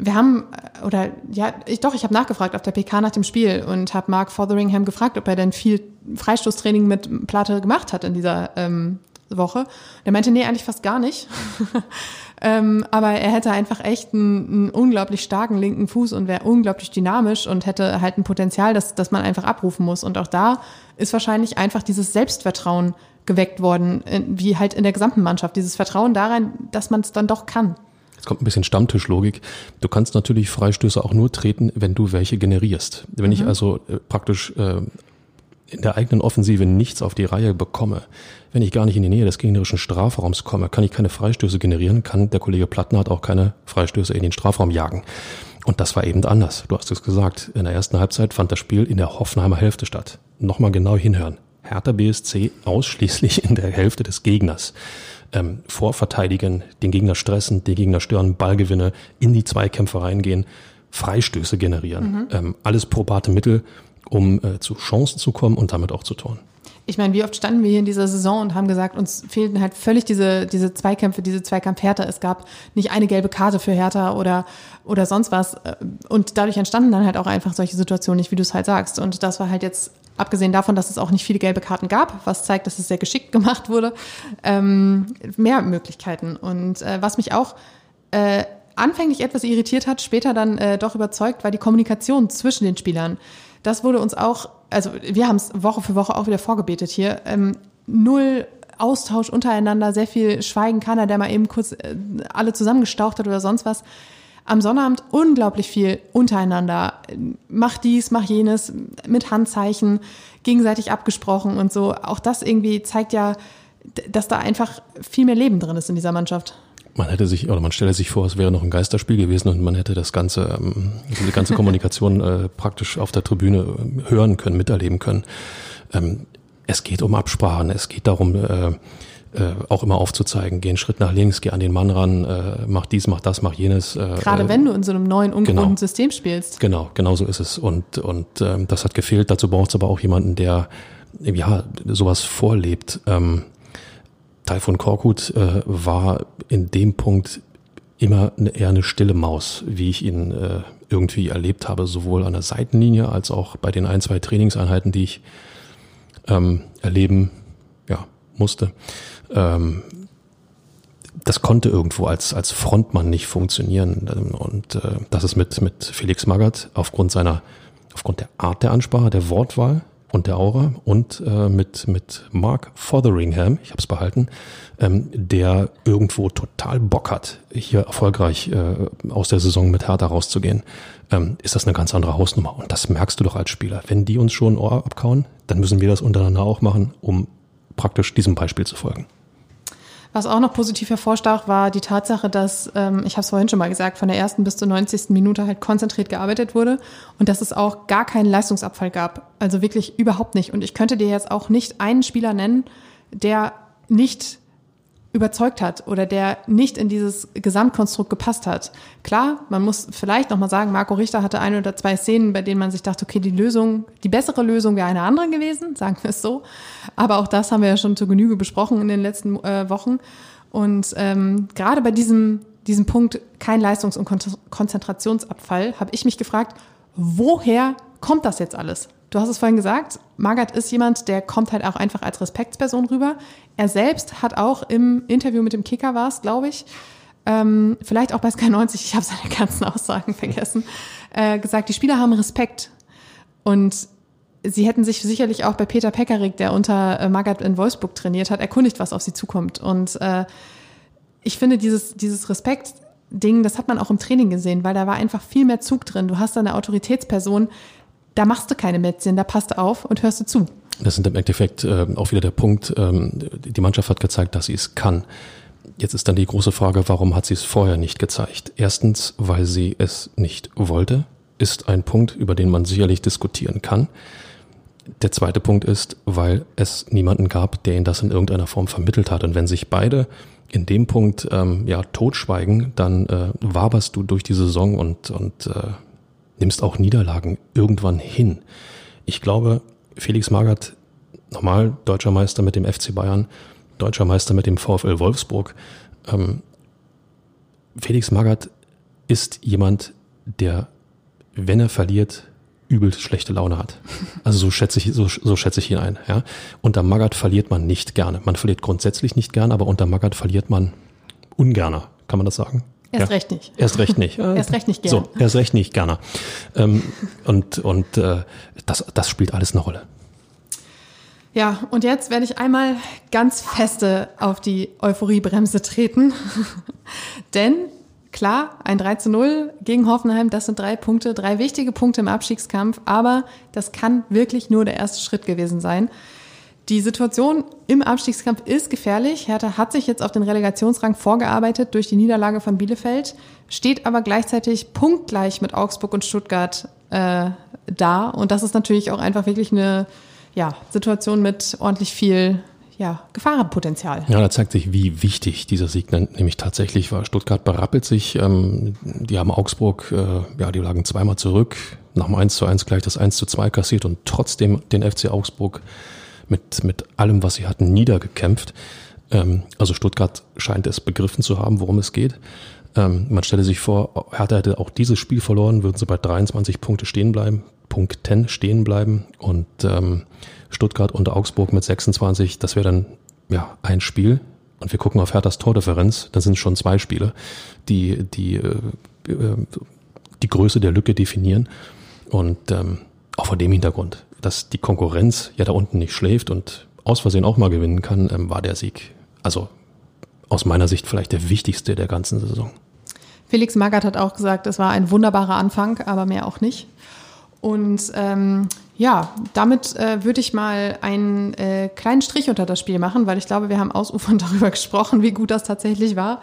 wir haben, oder ja, ich, doch, ich habe nachgefragt auf der PK nach dem Spiel und habe Mark Fotheringham gefragt, ob er denn viel Freistoßtraining mit Platte gemacht hat in dieser ähm, Woche. Der meinte, nee, eigentlich fast gar nicht. ähm, aber er hätte einfach echt einen, einen, unglaublich starken linken Fuß und wäre unglaublich dynamisch und hätte halt ein Potenzial, das, das man einfach abrufen muss. Und auch da ist wahrscheinlich einfach dieses Selbstvertrauen geweckt worden, wie halt in der gesamten Mannschaft. Dieses Vertrauen daran, dass man es dann doch kann. Jetzt kommt ein bisschen Stammtischlogik. Du kannst natürlich Freistöße auch nur treten, wenn du welche generierst. Wenn mhm. ich also äh, praktisch äh, in der eigenen Offensive nichts auf die Reihe bekomme, wenn ich gar nicht in die Nähe des gegnerischen Strafraums komme, kann ich keine Freistöße generieren, kann der Kollege Plattenhardt auch keine Freistöße in den Strafraum jagen. Und das war eben anders. Du hast es gesagt. In der ersten Halbzeit fand das Spiel in der Hoffenheimer Hälfte statt. Nochmal genau hinhören. Hertha BSC ausschließlich in der Hälfte des Gegners. Ähm, vorverteidigen, den Gegner stressen, den Gegner stören, Ballgewinne, in die Zweikämpfe reingehen, Freistöße generieren. Mhm. Ähm, alles probate Mittel, um äh, zu Chancen zu kommen und damit auch zu Toren. Ich meine, wie oft standen wir hier in dieser Saison und haben gesagt, uns fehlten halt völlig diese, diese Zweikämpfe, diese Zweikampf Hertha. Es gab nicht eine gelbe Karte für Hertha oder, oder sonst was. Und dadurch entstanden dann halt auch einfach solche Situationen nicht, wie du es halt sagst. Und das war halt jetzt, abgesehen davon, dass es auch nicht viele gelbe Karten gab, was zeigt, dass es sehr geschickt gemacht wurde, ähm, mehr Möglichkeiten. Und äh, was mich auch äh, anfänglich etwas irritiert hat, später dann äh, doch überzeugt, war die Kommunikation zwischen den Spielern das wurde uns auch, also wir haben es Woche für Woche auch wieder vorgebetet hier, ähm, null Austausch untereinander, sehr viel Schweigen, keiner, der mal eben kurz äh, alle zusammengestaucht hat oder sonst was. Am Sonnabend unglaublich viel untereinander. Mach dies, mach jenes, mit Handzeichen, gegenseitig abgesprochen und so. Auch das irgendwie zeigt ja, dass da einfach viel mehr Leben drin ist in dieser Mannschaft man hätte sich, oder man stelle sich vor, es wäre noch ein Geisterspiel gewesen und man hätte das ganze, ähm, diese ganze Kommunikation äh, praktisch auf der Tribüne äh, hören können, miterleben können. Ähm, es geht um Absprachen, es geht darum, äh, äh, auch immer aufzuzeigen, geh einen Schritt nach links, geh an den Mann ran, äh, mach dies, mach das, mach jenes. Äh, Gerade wenn du in so einem neuen, ungewohnten genau, System spielst. Genau, genau so ist es. Und, und ähm, das hat gefehlt. Dazu braucht es aber auch jemanden, der ja sowas vorlebt. Ähm, Taifun Korkut äh, war in dem Punkt immer eine, eher eine stille Maus, wie ich ihn äh, irgendwie erlebt habe, sowohl an der Seitenlinie als auch bei den ein, zwei Trainingseinheiten, die ich ähm, erleben ja, musste. Ähm, das konnte irgendwo als, als Frontmann nicht funktionieren. Und äh, das ist mit, mit Felix Magath aufgrund seiner, aufgrund der Art der Ansprache, der Wortwahl, und der Aura und äh, mit, mit Mark Fotheringham, ich habe es behalten, ähm, der irgendwo total Bock hat, hier erfolgreich äh, aus der Saison mit Hertha rauszugehen, ähm, ist das eine ganz andere Hausnummer. Und das merkst du doch als Spieler. Wenn die uns schon ein Ohr abkauen, dann müssen wir das untereinander auch machen, um praktisch diesem Beispiel zu folgen. Was auch noch positiv hervorstach, war die Tatsache, dass, ähm, ich habe es vorhin schon mal gesagt, von der ersten bis zur 90. Minute halt konzentriert gearbeitet wurde und dass es auch gar keinen Leistungsabfall gab. Also wirklich überhaupt nicht. Und ich könnte dir jetzt auch nicht einen Spieler nennen, der nicht überzeugt hat oder der nicht in dieses Gesamtkonstrukt gepasst hat. Klar, man muss vielleicht nochmal sagen, Marco Richter hatte ein oder zwei Szenen, bei denen man sich dachte, okay, die Lösung, die bessere Lösung wäre eine andere gewesen, sagen wir es so. Aber auch das haben wir ja schon zur Genüge besprochen in den letzten äh, Wochen. Und ähm, gerade bei diesem, diesem Punkt kein Leistungs- und Konzentrationsabfall habe ich mich gefragt, woher kommt das jetzt alles? Du hast es vorhin gesagt, Margaret ist jemand, der kommt halt auch einfach als Respektsperson rüber. Er selbst hat auch im Interview mit dem Kicker war es, glaube ich, ähm, vielleicht auch bei Sky 90, ich habe seine ganzen Aussagen vergessen, äh, gesagt, die Spieler haben Respekt. Und sie hätten sich sicherlich auch bei Peter Pekarik, der unter äh, Magath in Wolfsburg trainiert hat, erkundigt, was auf sie zukommt. Und äh, ich finde, dieses, dieses Respekt, Ding, das hat man auch im Training gesehen, weil da war einfach viel mehr Zug drin. Du hast da eine Autoritätsperson, da machst du keine Mätzchen, da passt du auf und hörst du zu. Das ist im Endeffekt äh, auch wieder der Punkt, ähm, die Mannschaft hat gezeigt, dass sie es kann. Jetzt ist dann die große Frage, warum hat sie es vorher nicht gezeigt? Erstens, weil sie es nicht wollte, ist ein Punkt, über den man sicherlich diskutieren kann. der zweite Punkt ist, weil es niemanden gab, der ihn das in irgendeiner Form vermittelt hat. Und wenn sich beide in dem Punkt ähm, ja totschweigen, dann äh, waberst du durch die Saison und, und äh, nimmst auch Niederlagen irgendwann hin. Ich glaube, Felix Magath, normal deutscher Meister mit dem FC Bayern, deutscher Meister mit dem VfL Wolfsburg. Ähm, Felix Magath ist jemand, der, wenn er verliert, übel schlechte Laune hat. Also so schätze ich, so, so schätze ich ihn ein. Ja. Unter Magath verliert man nicht gerne. Man verliert grundsätzlich nicht gerne, aber unter Magath verliert man ungerner. Kann man das sagen? Erst ja. recht nicht. Erst recht nicht. erst recht nicht gerne. So, erst recht nicht gerne. Ähm, und und äh, das, das spielt alles eine Rolle. Ja, und jetzt werde ich einmal ganz feste auf die Euphoriebremse treten. Denn klar, ein 3 zu 0 gegen Hoffenheim, das sind drei Punkte, drei wichtige Punkte im Abstiegskampf, aber das kann wirklich nur der erste Schritt gewesen sein. Die Situation im Abstiegskampf ist gefährlich. Hertha hat sich jetzt auf den Relegationsrang vorgearbeitet durch die Niederlage von Bielefeld, steht aber gleichzeitig punktgleich mit Augsburg und Stuttgart äh, da. Und das ist natürlich auch einfach wirklich eine ja, Situation mit ordentlich viel ja, Gefahrenpotenzial. Ja, da zeigt sich, wie wichtig dieser Sieg nämlich tatsächlich war. Stuttgart berappelt sich, ähm, die haben Augsburg, äh, ja, die lagen zweimal zurück, nach dem 1 zu 1 gleich das 1 zu 2 kassiert und trotzdem den FC Augsburg mit, mit allem, was sie hatten, niedergekämpft. Ähm, also Stuttgart scheint es begriffen zu haben, worum es geht. Ähm, man stelle sich vor, Hertha hätte auch dieses Spiel verloren, würden sie bei 23 Punkte stehen bleiben, Punkten stehen bleiben und ähm, Stuttgart und Augsburg mit 26, das wäre dann ja ein Spiel. Und wir gucken auf Herthas Tordifferenz, dann sind schon zwei Spiele, die die äh, äh, die Größe der Lücke definieren. Und ähm, auch vor dem Hintergrund, dass die Konkurrenz ja da unten nicht schläft und aus Versehen auch mal gewinnen kann, ähm, war der Sieg. Also aus meiner Sicht vielleicht der wichtigste der ganzen Saison. Felix Magath hat auch gesagt, es war ein wunderbarer Anfang, aber mehr auch nicht. Und ähm, ja, damit äh, würde ich mal einen äh, kleinen Strich unter das Spiel machen, weil ich glaube, wir haben ausufernd darüber gesprochen, wie gut das tatsächlich war.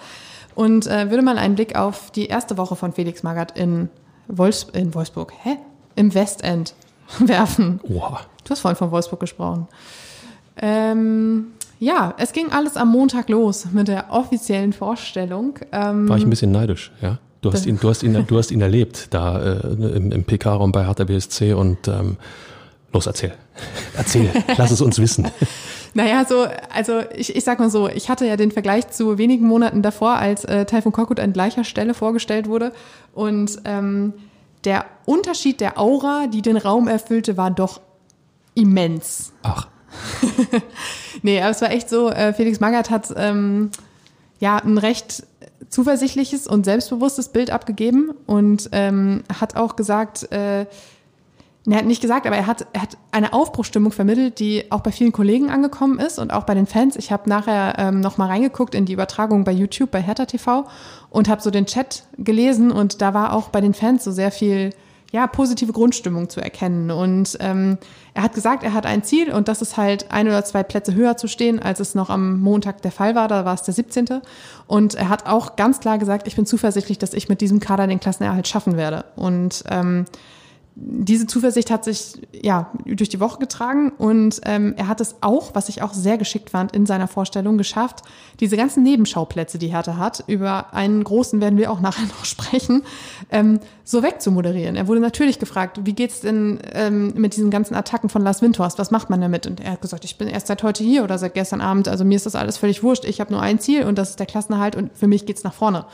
Und äh, würde mal einen Blick auf die erste Woche von Felix Magath in, Wolfs in Wolfsburg, hä? Im Westend werfen. Wow. Du hast vorhin von Wolfsburg gesprochen. Ähm, ja, es ging alles am Montag los mit der offiziellen Vorstellung. Ähm, War ich ein bisschen neidisch, ja. Du hast ihn, du hast ihn, du hast ihn erlebt da äh, im, im PK-Raum bei Hertha BSC und ähm, los erzähl, erzähl, lass es uns wissen. Naja, so, also ich, ich sag mal so, ich hatte ja den Vergleich zu wenigen Monaten davor, als äh, Taifun Korkut an gleicher Stelle vorgestellt wurde. Und ähm, der Unterschied der Aura, die den Raum erfüllte, war doch immens. Ach. nee, aber es war echt so, äh, Felix Magath hat ähm, ja ein recht zuversichtliches und selbstbewusstes Bild abgegeben und ähm, hat auch gesagt, äh, er hat nicht gesagt, aber er hat, er hat eine Aufbruchstimmung vermittelt, die auch bei vielen Kollegen angekommen ist und auch bei den Fans. Ich habe nachher ähm, noch mal reingeguckt in die Übertragung bei YouTube, bei Hertha TV und habe so den Chat gelesen und da war auch bei den Fans so sehr viel ja, positive Grundstimmung zu erkennen. Und ähm, er hat gesagt, er hat ein Ziel und das ist halt ein oder zwei Plätze höher zu stehen, als es noch am Montag der Fall war. Da war es der 17. Und er hat auch ganz klar gesagt, ich bin zuversichtlich, dass ich mit diesem Kader den Klassenerhalt schaffen werde. Und ähm, diese Zuversicht hat sich ja durch die Woche getragen und ähm, er hat es auch, was ich auch sehr geschickt fand, in seiner Vorstellung geschafft, diese ganzen Nebenschauplätze, die Hertha hat, über einen großen werden wir auch nachher noch sprechen, ähm, so wegzumoderieren. Er wurde natürlich gefragt, wie geht's denn ähm, mit diesen ganzen Attacken von Lars Windhorst? Was macht man damit? Und er hat gesagt, ich bin erst seit heute hier oder seit gestern Abend. Also mir ist das alles völlig wurscht. Ich habe nur ein Ziel und das ist der Klassenerhalt und für mich geht's nach vorne.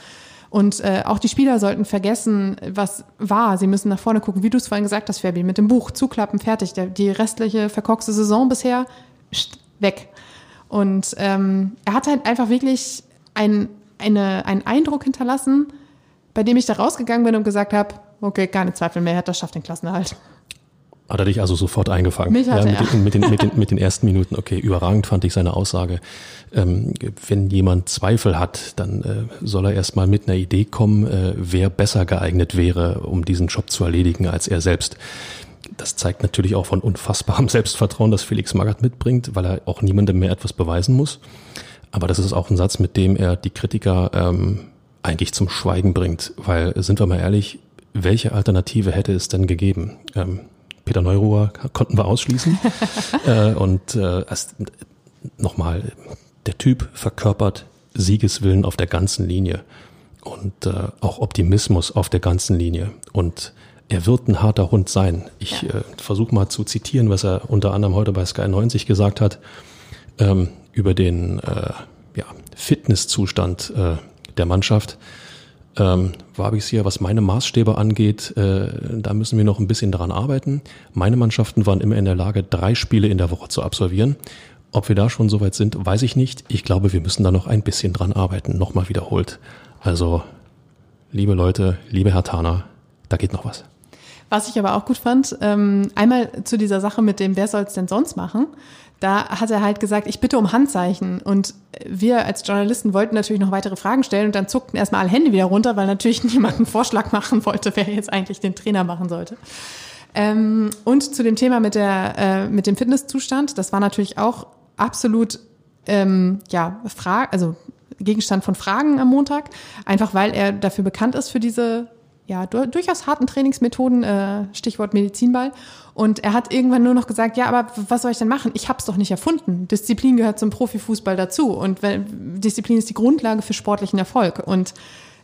Und äh, auch die Spieler sollten vergessen, was war. Sie müssen nach vorne gucken, wie du es vorhin gesagt hast, Fabi, mit dem Buch zuklappen, fertig. Der, die restliche verkorkste Saison bisher weg. Und ähm, er hat halt einfach wirklich ein, eine, einen Eindruck hinterlassen, bei dem ich da rausgegangen bin und gesagt habe, okay, keine Zweifel mehr, das schafft den Klassenerhalt. Hat er dich also sofort eingefangen? Mich hat ja, mit, er. Den, mit, den, mit, den, mit den ersten Minuten, okay, überragend fand ich seine Aussage. Ähm, wenn jemand Zweifel hat, dann äh, soll er erstmal mit einer Idee kommen, äh, wer besser geeignet wäre, um diesen Job zu erledigen als er selbst. Das zeigt natürlich auch von unfassbarem Selbstvertrauen, das Felix Magath mitbringt, weil er auch niemandem mehr etwas beweisen muss. Aber das ist auch ein Satz, mit dem er die Kritiker ähm, eigentlich zum Schweigen bringt, weil, sind wir mal ehrlich, welche Alternative hätte es denn gegeben? Ähm, Peter Neuruhr konnten wir ausschließen. äh, und äh, nochmal, der Typ verkörpert Siegeswillen auf der ganzen Linie und äh, auch Optimismus auf der ganzen Linie. Und er wird ein harter Hund sein. Ich äh, versuche mal zu zitieren, was er unter anderem heute bei Sky 90 gesagt hat ähm, über den äh, ja, Fitnesszustand äh, der Mannschaft. Ähm, Wabis hier, was meine Maßstäbe angeht, äh, da müssen wir noch ein bisschen daran arbeiten. Meine Mannschaften waren immer in der Lage, drei Spiele in der Woche zu absolvieren. Ob wir da schon soweit sind, weiß ich nicht. Ich glaube, wir müssen da noch ein bisschen dran arbeiten. Nochmal wiederholt. Also, liebe Leute, liebe Herr Thaner, da geht noch was. Was ich aber auch gut fand, ähm, einmal zu dieser Sache mit dem, wer soll es denn sonst machen? Da hat er halt gesagt, ich bitte um Handzeichen. Und wir als Journalisten wollten natürlich noch weitere Fragen stellen und dann zuckten erstmal alle Hände wieder runter, weil natürlich niemand einen Vorschlag machen wollte, wer jetzt eigentlich den Trainer machen sollte. Ähm, und zu dem Thema mit, der, äh, mit dem Fitnesszustand, das war natürlich auch absolut ähm, ja, Frage, also Gegenstand von Fragen am Montag, einfach weil er dafür bekannt ist für diese ja, durchaus harten Trainingsmethoden, äh, Stichwort Medizinball. Und er hat irgendwann nur noch gesagt, ja, aber was soll ich denn machen? Ich habe es doch nicht erfunden. Disziplin gehört zum Profifußball dazu. Und Disziplin ist die Grundlage für sportlichen Erfolg. Und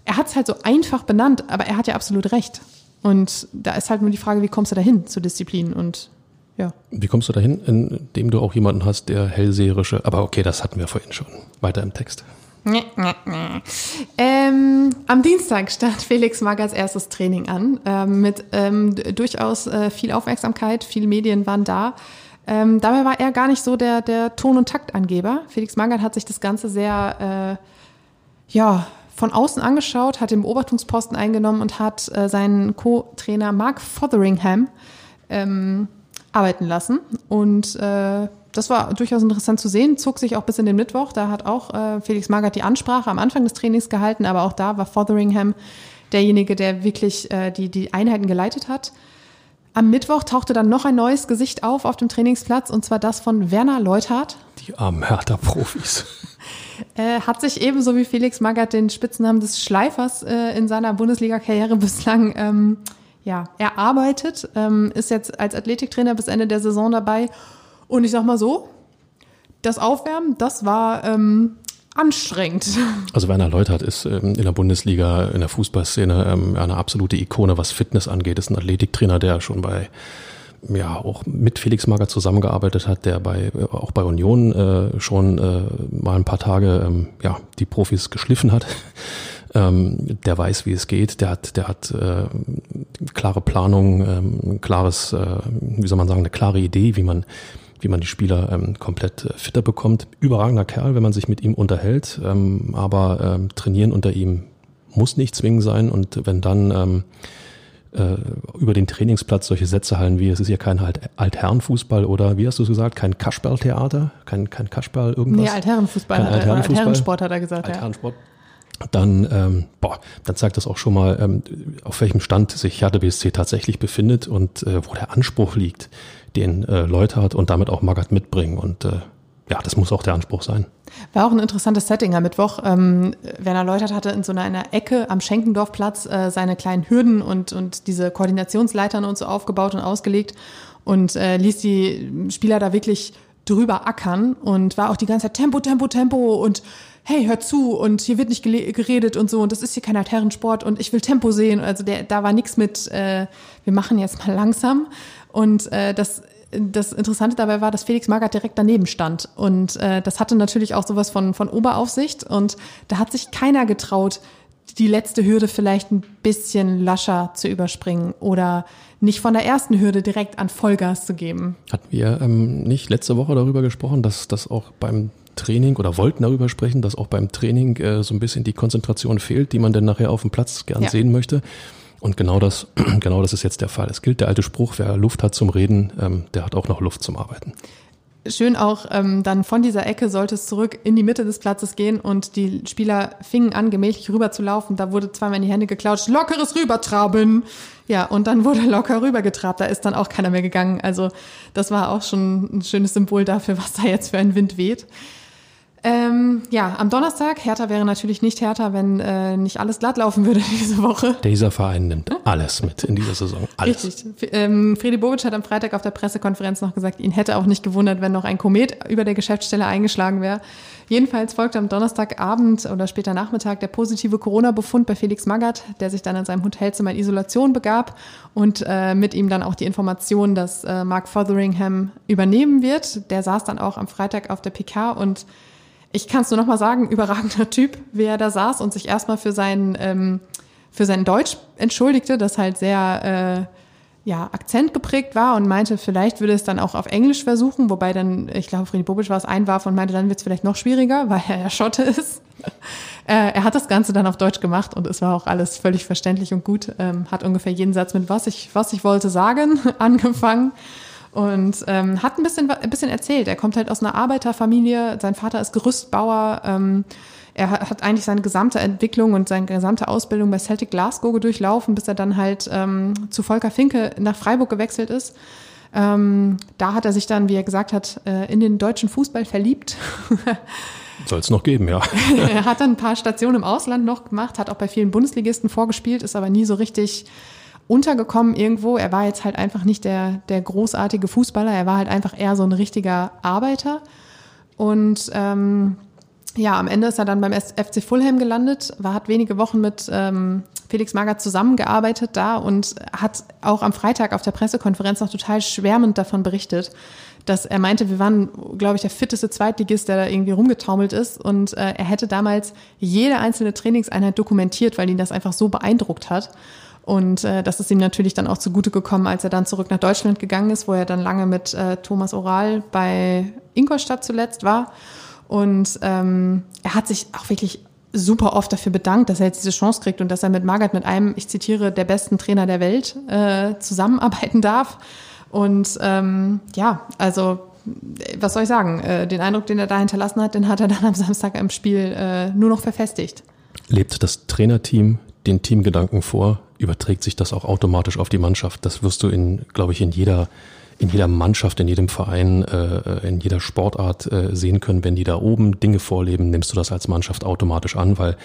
er hat es halt so einfach benannt, aber er hat ja absolut recht. Und da ist halt nur die Frage, wie kommst du dahin zur Disziplin? Und ja. Wie kommst du dahin, indem du auch jemanden hast, der hellseherische, aber okay, das hatten wir vorhin schon. Weiter im Text. Nee, nee, nee. Ähm, am Dienstag stand Felix Magers erstes Training an, ähm, mit ähm, durchaus äh, viel Aufmerksamkeit, viele Medien waren da. Ähm, dabei war er gar nicht so der, der Ton- und Taktangeber. Felix Magath hat sich das Ganze sehr, äh, ja, von außen angeschaut, hat den Beobachtungsposten eingenommen und hat äh, seinen Co-Trainer Mark Fotheringham ähm, arbeiten lassen. Und äh, das war durchaus interessant zu sehen, zog sich auch bis in den Mittwoch. Da hat auch äh, Felix Magath die Ansprache am Anfang des Trainings gehalten, aber auch da war Fotheringham derjenige, der wirklich äh, die, die Einheiten geleitet hat. Am Mittwoch tauchte dann noch ein neues Gesicht auf auf dem Trainingsplatz und zwar das von Werner Leuthardt. Die armen Hertha-Profis. äh, hat sich ebenso wie Felix Magath den Spitznamen des Schleifers äh, in seiner Bundesliga-Karriere bislang ähm, ja, erarbeitet, ähm, ist jetzt als Athletiktrainer bis Ende der Saison dabei und ich sag mal so, das Aufwärmen, das war ähm, anstrengend. Also Werner Leutert ist ähm, in der Bundesliga, in der Fußballszene ähm, eine absolute Ikone, was Fitness angeht. Ist ein Athletiktrainer, der schon bei ja auch mit Felix Magath zusammengearbeitet hat, der bei auch bei Union äh, schon äh, mal ein paar Tage ähm, ja die Profis geschliffen hat. Ähm, der weiß, wie es geht, der hat, der hat äh, klare Planung, ähm, klares, äh, wie soll man sagen, eine klare Idee, wie man wie man die Spieler ähm, komplett äh, fitter bekommt. Überragender Kerl, wenn man sich mit ihm unterhält, ähm, aber ähm, trainieren unter ihm muss nicht zwingend sein und wenn dann ähm, äh, über den Trainingsplatz solche Sätze hallen wie, es ist ja kein halt Altherrenfußball oder wie hast du es gesagt, kein Kasperltheater, kein, kein Kasperl irgendwas? Nee, Altherrenfußball, kein Altherrenfußball, Altherrensport hat er gesagt, Altherrensport. ja dann, ähm, boah, dann zeigt das auch schon mal, ähm, auf welchem Stand sich Hertha BSC tatsächlich befindet und äh, wo der Anspruch liegt den äh, Leute hat und damit auch Magath mitbringen. Und äh, ja, das muss auch der Anspruch sein. War auch ein interessantes Setting am Mittwoch. Ähm, Werner Leutert hatte in so einer, Ecke am Schenkendorfplatz äh, seine kleinen Hürden und, und diese Koordinationsleitern und so aufgebaut und ausgelegt und äh, ließ die Spieler da wirklich drüber ackern und war auch die ganze Zeit Tempo, Tempo, Tempo und hey, hör zu und hier wird nicht geredet und so und das ist hier kein Herrensport und ich will Tempo sehen. Also der, da war nichts mit, äh, wir machen jetzt mal langsam, und äh, das das Interessante dabei war, dass Felix Magath direkt daneben stand. Und äh, das hatte natürlich auch sowas von, von Oberaufsicht. Und da hat sich keiner getraut, die letzte Hürde vielleicht ein bisschen lascher zu überspringen oder nicht von der ersten Hürde direkt an Vollgas zu geben. Hatten wir ähm, nicht letzte Woche darüber gesprochen, dass das auch beim Training oder wollten darüber sprechen, dass auch beim Training äh, so ein bisschen die Konzentration fehlt, die man dann nachher auf dem Platz gern ja. sehen möchte. Und genau das, genau das ist jetzt der Fall. Es gilt der alte Spruch, wer Luft hat zum Reden, ähm, der hat auch noch Luft zum Arbeiten. Schön auch, ähm, dann von dieser Ecke sollte es zurück in die Mitte des Platzes gehen und die Spieler fingen an, gemächlich rüber zu laufen. Da wurde zweimal in die Hände geklatscht, lockeres Rübertraben. Ja, und dann wurde locker rübergetrabt. Da ist dann auch keiner mehr gegangen. Also das war auch schon ein schönes Symbol dafür, was da jetzt für ein Wind weht. Ähm, ja, am Donnerstag, Hertha wäre natürlich nicht Hertha, wenn äh, nicht alles glatt laufen würde diese Woche. Dieser Verein nimmt alles mit in dieser Saison. Alles. Richtig. Ähm, Fredi Bobic hat am Freitag auf der Pressekonferenz noch gesagt, ihn hätte auch nicht gewundert, wenn noch ein Komet über der Geschäftsstelle eingeschlagen wäre. Jedenfalls folgte am Donnerstagabend oder später Nachmittag der positive Corona-Befund bei Felix Magath, der sich dann in seinem Hotelzimmer in Isolation begab und äh, mit ihm dann auch die Information, dass äh, Mark Fotheringham übernehmen wird. Der saß dann auch am Freitag auf der PK und ich kann es nur noch mal sagen, überragender Typ, wie er da saß und sich erstmal für sein, ähm, für sein Deutsch entschuldigte, das halt sehr äh, ja, Akzent geprägt war und meinte, vielleicht würde es dann auch auf Englisch versuchen, wobei dann, ich glaube, Friedi Bobic war es einwarf und meinte, dann wird es vielleicht noch schwieriger, weil er ja Schotte ist. äh, er hat das Ganze dann auf Deutsch gemacht und es war auch alles völlig verständlich und gut. Ähm, hat ungefähr jeden Satz mit was ich, was ich wollte sagen angefangen und ähm, hat ein bisschen, ein bisschen erzählt. Er kommt halt aus einer Arbeiterfamilie, sein Vater ist Gerüstbauer. Ähm, er hat eigentlich seine gesamte Entwicklung und seine gesamte Ausbildung bei Celtic Glasgow durchlaufen, bis er dann halt ähm, zu Volker Finke nach Freiburg gewechselt ist. Ähm, da hat er sich dann, wie er gesagt hat, äh, in den deutschen Fußball verliebt. Soll es noch geben, ja. er hat dann ein paar Stationen im Ausland noch gemacht, hat auch bei vielen Bundesligisten vorgespielt, ist aber nie so richtig untergekommen irgendwo. Er war jetzt halt einfach nicht der, der großartige Fußballer, er war halt einfach eher so ein richtiger Arbeiter. Und ähm, ja, am Ende ist er dann beim FC Fulham gelandet, war, hat wenige Wochen mit ähm, Felix Magath zusammengearbeitet da und hat auch am Freitag auf der Pressekonferenz noch total schwärmend davon berichtet, dass er meinte, wir waren, glaube ich, der fitteste Zweitligist, der da irgendwie rumgetaumelt ist. Und äh, er hätte damals jede einzelne Trainingseinheit dokumentiert, weil ihn das einfach so beeindruckt hat. Und äh, das ist ihm natürlich dann auch zugute gekommen, als er dann zurück nach Deutschland gegangen ist, wo er dann lange mit äh, Thomas Oral bei Ingolstadt zuletzt war. Und ähm, er hat sich auch wirklich super oft dafür bedankt, dass er jetzt diese Chance kriegt und dass er mit Magath mit einem, ich zitiere, der besten Trainer der Welt äh, zusammenarbeiten darf. Und ähm, ja, also was soll ich sagen? Äh, den Eindruck, den er da hinterlassen hat, den hat er dann am Samstag im Spiel äh, nur noch verfestigt. Lebt das Trainerteam den Teamgedanken vor, überträgt sich das auch automatisch auf die Mannschaft. Das wirst du in, glaube ich, in jeder in jeder Mannschaft, in jedem Verein, äh, in jeder Sportart äh, sehen können, wenn die da oben Dinge vorleben, nimmst du das als Mannschaft automatisch an, weil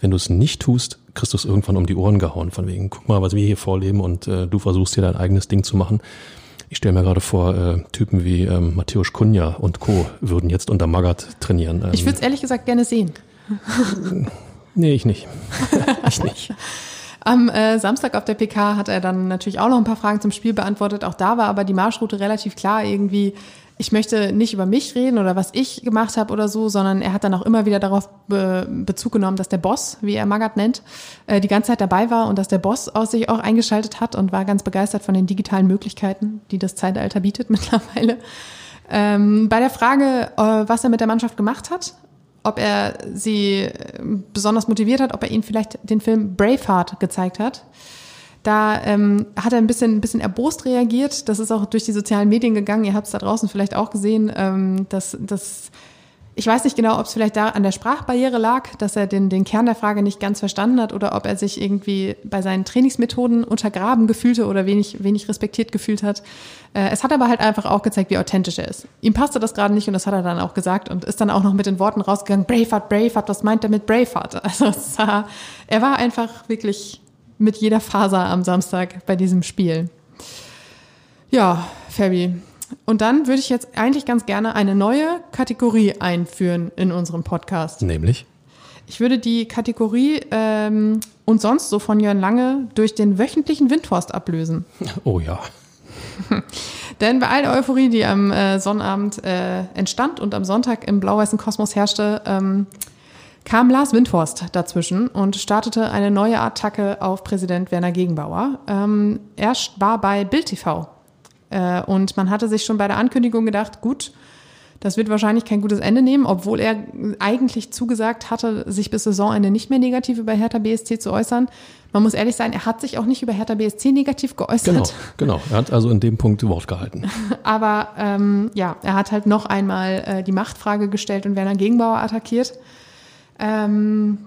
wenn du es nicht tust, kriegst du es irgendwann um die Ohren gehauen. Von wegen, guck mal, was wir hier vorleben und äh, du versuchst hier dein eigenes Ding zu machen. Ich stelle mir gerade vor, äh, Typen wie ähm, Matthäus Kunja und Co. würden jetzt unter Magath trainieren. Ähm, Ich würde es ehrlich gesagt gerne sehen. nee, ich nicht. ich nicht. Am äh, Samstag auf der PK hat er dann natürlich auch noch ein paar Fragen zum Spiel beantwortet. Auch da war aber die Marschroute relativ klar irgendwie. Ich möchte nicht über mich reden oder was ich gemacht habe oder so, sondern er hat dann auch immer wieder darauf be Bezug genommen, dass der Boss, wie er Magath nennt, äh, die ganze Zeit dabei war und dass der Boss aus sich auch eingeschaltet hat und war ganz begeistert von den digitalen Möglichkeiten, die das Zeitalter bietet mittlerweile. Ähm, bei der Frage, äh, was er mit der Mannschaft gemacht hat, ob er sie äh, besonders motiviert hat, ob er ihnen vielleicht den Film Braveheart gezeigt hat. Da ähm, hat er ein bisschen, ein bisschen erbost reagiert. Das ist auch durch die sozialen Medien gegangen. Ihr habt es da draußen vielleicht auch gesehen, ähm, dass, dass ich weiß nicht genau, ob es vielleicht da an der Sprachbarriere lag, dass er den, den Kern der Frage nicht ganz verstanden hat oder ob er sich irgendwie bei seinen Trainingsmethoden untergraben gefühlte oder wenig, wenig respektiert gefühlt hat. Äh, es hat aber halt einfach auch gezeigt, wie authentisch er ist. Ihm passte das gerade nicht und das hat er dann auch gesagt und ist dann auch noch mit den Worten rausgegangen, Braveheart, Braveheart, was meint er mit Braveheart? Also war, er war einfach wirklich mit jeder Faser am Samstag bei diesem Spiel. Ja, Fabi, und dann würde ich jetzt eigentlich ganz gerne eine neue Kategorie einführen in unserem Podcast. Nämlich? Ich würde die Kategorie ähm, und sonst so von Jörn Lange durch den wöchentlichen Windhorst ablösen. Oh ja. Denn bei all der Euphorie, die am äh, Sonnabend äh, entstand und am Sonntag im blau-weißen Kosmos herrschte, ähm, kam Lars Windhorst dazwischen und startete eine neue Attacke auf Präsident Werner Gegenbauer. Ähm, er war bei Bild TV äh, und man hatte sich schon bei der Ankündigung gedacht, gut, das wird wahrscheinlich kein gutes Ende nehmen, obwohl er eigentlich zugesagt hatte, sich bis Saisonende nicht mehr negativ über Hertha BSC zu äußern. Man muss ehrlich sein, er hat sich auch nicht über Hertha BSC negativ geäußert. Genau, genau. Er hat also in dem Punkt Wort gehalten. Aber ähm, ja, er hat halt noch einmal äh, die Machtfrage gestellt und Werner Gegenbauer attackiert. Ähm,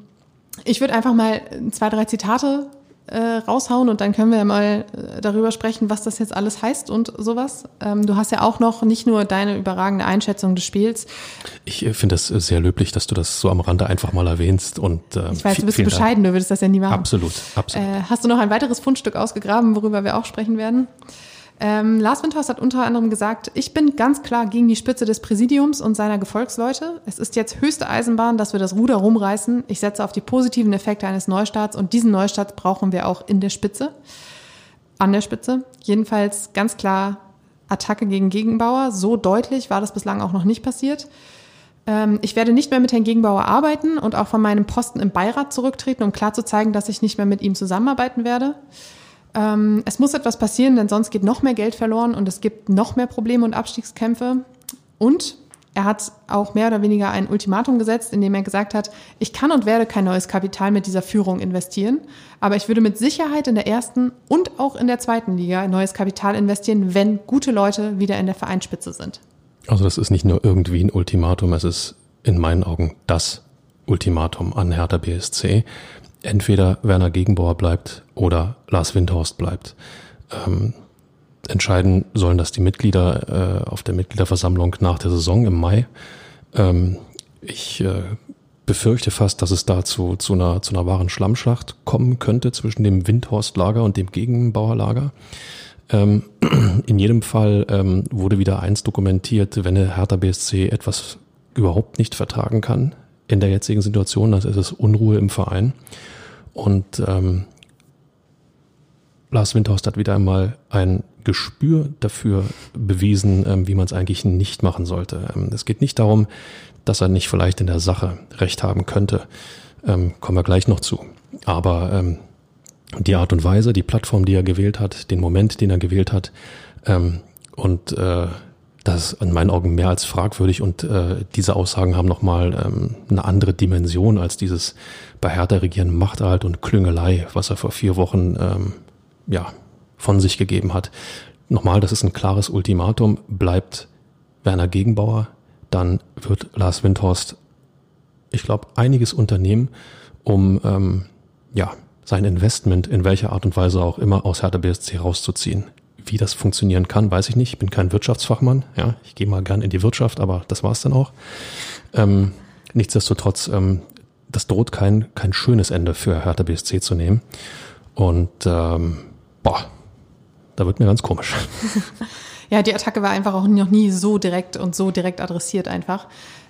ich würde einfach mal zwei, drei Zitate äh, raushauen und dann können wir ja mal äh, darüber sprechen, was das jetzt alles heißt und sowas. Ähm, du hast ja auch noch nicht nur deine überragende Einschätzung des Spiels. Ich äh, finde es sehr löblich, dass du das so am Rande einfach mal erwähnst und ähm, ich weiß, du bist bescheiden, Dank. du würdest das ja nie machen. Absolut, absolut. Äh, hast du noch ein weiteres Fundstück ausgegraben, worüber wir auch sprechen werden? Ähm, Lars Windhorst hat unter anderem gesagt, ich bin ganz klar gegen die Spitze des Präsidiums und seiner Gefolgsleute. Es ist jetzt höchste Eisenbahn, dass wir das Ruder rumreißen. Ich setze auf die positiven Effekte eines Neustarts und diesen Neustart brauchen wir auch in der Spitze, an der Spitze. Jedenfalls ganz klar Attacke gegen Gegenbauer. So deutlich war das bislang auch noch nicht passiert. Ähm, ich werde nicht mehr mit Herrn Gegenbauer arbeiten und auch von meinem Posten im Beirat zurücktreten, um klar zu zeigen, dass ich nicht mehr mit ihm zusammenarbeiten werde. Ähm, es muss etwas passieren, denn sonst geht noch mehr Geld verloren und es gibt noch mehr Probleme und Abstiegskämpfe. Und er hat auch mehr oder weniger ein Ultimatum gesetzt, in dem er gesagt hat, ich kann und werde kein neues Kapital mit dieser Führung investieren, aber ich würde mit Sicherheit in der ersten und auch in der zweiten Liga neues Kapital investieren, wenn gute Leute wieder in der Vereinsspitze sind. Also das ist nicht nur irgendwie ein Ultimatum, es ist in meinen Augen das Ultimatum an Hertha BSC entweder Werner Gegenbauer bleibt oder Lars Windhorst bleibt. Ähm, entscheiden sollen das die Mitglieder äh, auf der Mitgliederversammlung nach der Saison im Mai. Ähm, ich äh, befürchte fast, dass es dazu zu einer, zu einer wahren Schlammschlacht kommen könnte zwischen dem Windhorst-Lager und dem Gegenbauerlager. Ähm, in jedem Fall ähm, wurde wieder eins dokumentiert, wenn der Hertha BSC etwas überhaupt nicht vertragen kann in der jetzigen Situation, dann ist es Unruhe im Verein. Und ähm, Lars Windhorst hat wieder einmal ein Gespür dafür bewiesen, ähm, wie man es eigentlich nicht machen sollte. Ähm, es geht nicht darum, dass er nicht vielleicht in der Sache recht haben könnte. Ähm, kommen wir gleich noch zu. Aber die Art und Weise, die Plattform, die er gewählt hat, den Moment, den er gewählt hat, und äh, das ist in meinen Augen mehr als fragwürdig und äh, diese Aussagen haben nochmal ähm, eine andere Dimension als dieses bei Hertha regieren Machterhalt und Klüngelei, was er vor vier Wochen ähm, ja, von sich gegeben hat. Nochmal, das ist ein klares Ultimatum. Bleibt Werner Gegenbauer, dann wird Lars Windhorst, ich glaube, einiges unternehmen, um ähm, ja, sein Investment in welcher Art und Weise auch immer aus Hertha BSC rauszuziehen. Wie das funktionieren kann, weiß ich nicht. Ich bin kein Wirtschaftsfachmann. Ja, ich gehe mal gern in die Wirtschaft, aber das war's dann auch. Ähm, nichtsdestotrotz, ähm, das droht kein, kein schönes Ende für Hertha BSC zu nehmen. Und ähm, boah, da wird mir ganz komisch. ja, die Attacke war einfach auch noch nie so direkt und so direkt adressiert einfach.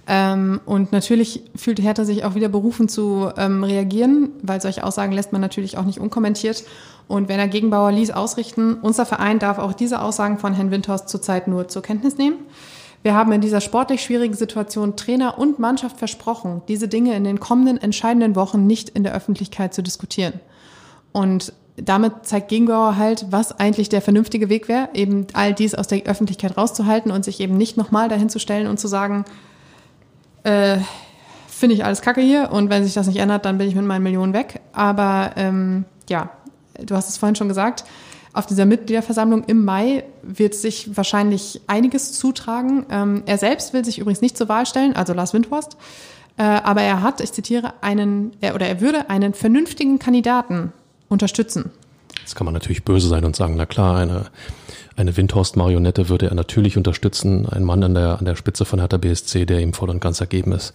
Ähm, und natürlich fühlt Hertha sich auch wieder berufen zu ähm, reagieren, weil solche Aussagen lässt man natürlich auch nicht unkommentiert. Und Werner Gegenbauer ließ ausrichten, unser Verein darf auch diese Aussagen von Herrn Windhorst zurzeit nur zur Kenntnis nehmen. Wir haben in dieser sportlich schwierigen Situation Trainer und Mannschaft versprochen, diese Dinge in den kommenden entscheidenden Wochen nicht in der Öffentlichkeit zu diskutieren. Und damit zeigt Gegenbauer halt, was eigentlich der vernünftige Weg wäre, eben all dies aus der Öffentlichkeit rauszuhalten und sich eben nicht nochmal dahin zu stellen und zu sagen, äh, finde ich alles kacke hier und wenn sich das nicht ändert, dann bin ich mit meinen Millionen weg. Aber ähm, ja, du hast es vorhin schon gesagt, auf dieser Mitgliederversammlung im Mai wird sich wahrscheinlich einiges zutragen. Ähm, er selbst will sich übrigens nicht zur Wahl stellen, also Lars Windhorst. Äh, aber er hat, ich zitiere, einen, er, oder er würde einen vernünftigen Kandidaten unterstützen. Jetzt kann man natürlich böse sein und sagen, na klar, eine, eine Windhorst-Marionette würde er natürlich unterstützen. Ein Mann an der, an der Spitze von Hertha BSC, der ihm voll und ganz ergeben ist.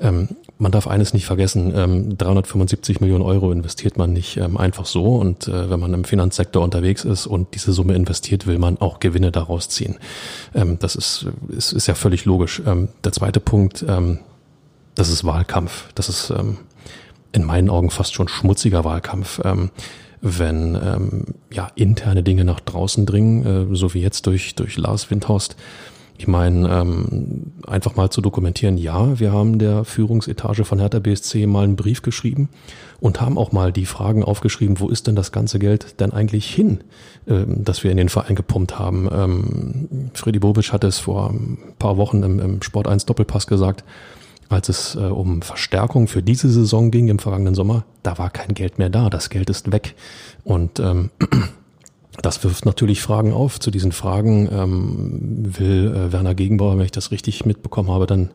Ähm, man darf eines nicht vergessen, ähm, 375 Millionen Euro investiert man nicht ähm, einfach so und äh, wenn man im Finanzsektor unterwegs ist und diese Summe investiert, will man auch Gewinne daraus ziehen. Ähm, das ist, ist, ist ja völlig logisch. Ähm, der zweite Punkt, ähm, das ist Wahlkampf. Das ist in meinen Augen fast schon schmutziger Wahlkampf. Ähm, wenn ähm, ja interne Dinge nach draußen dringen, äh, so wie jetzt durch durch Lars Windhorst, ich meine, ähm, einfach mal zu dokumentieren, ja, wir haben der Führungsetage von Hertha BSC mal einen Brief geschrieben und haben auch mal die Fragen aufgeschrieben, wo ist denn das ganze Geld denn eigentlich hin, ähm, das wir in den Verein gepumpt haben. Ähm, Freddy Bobic hat es vor ein paar Wochen im, im Sport 1 Doppelpass gesagt, als es äh, um Verstärkung für diese Saison ging im vergangenen Sommer, da war kein Geld mehr da, das Geld ist weg. Und ähm, das wirft natürlich Fragen auf. Zu diesen Fragen ähm, will äh, Werner Gegenbauer, wenn ich das richtig mitbekommen habe, dann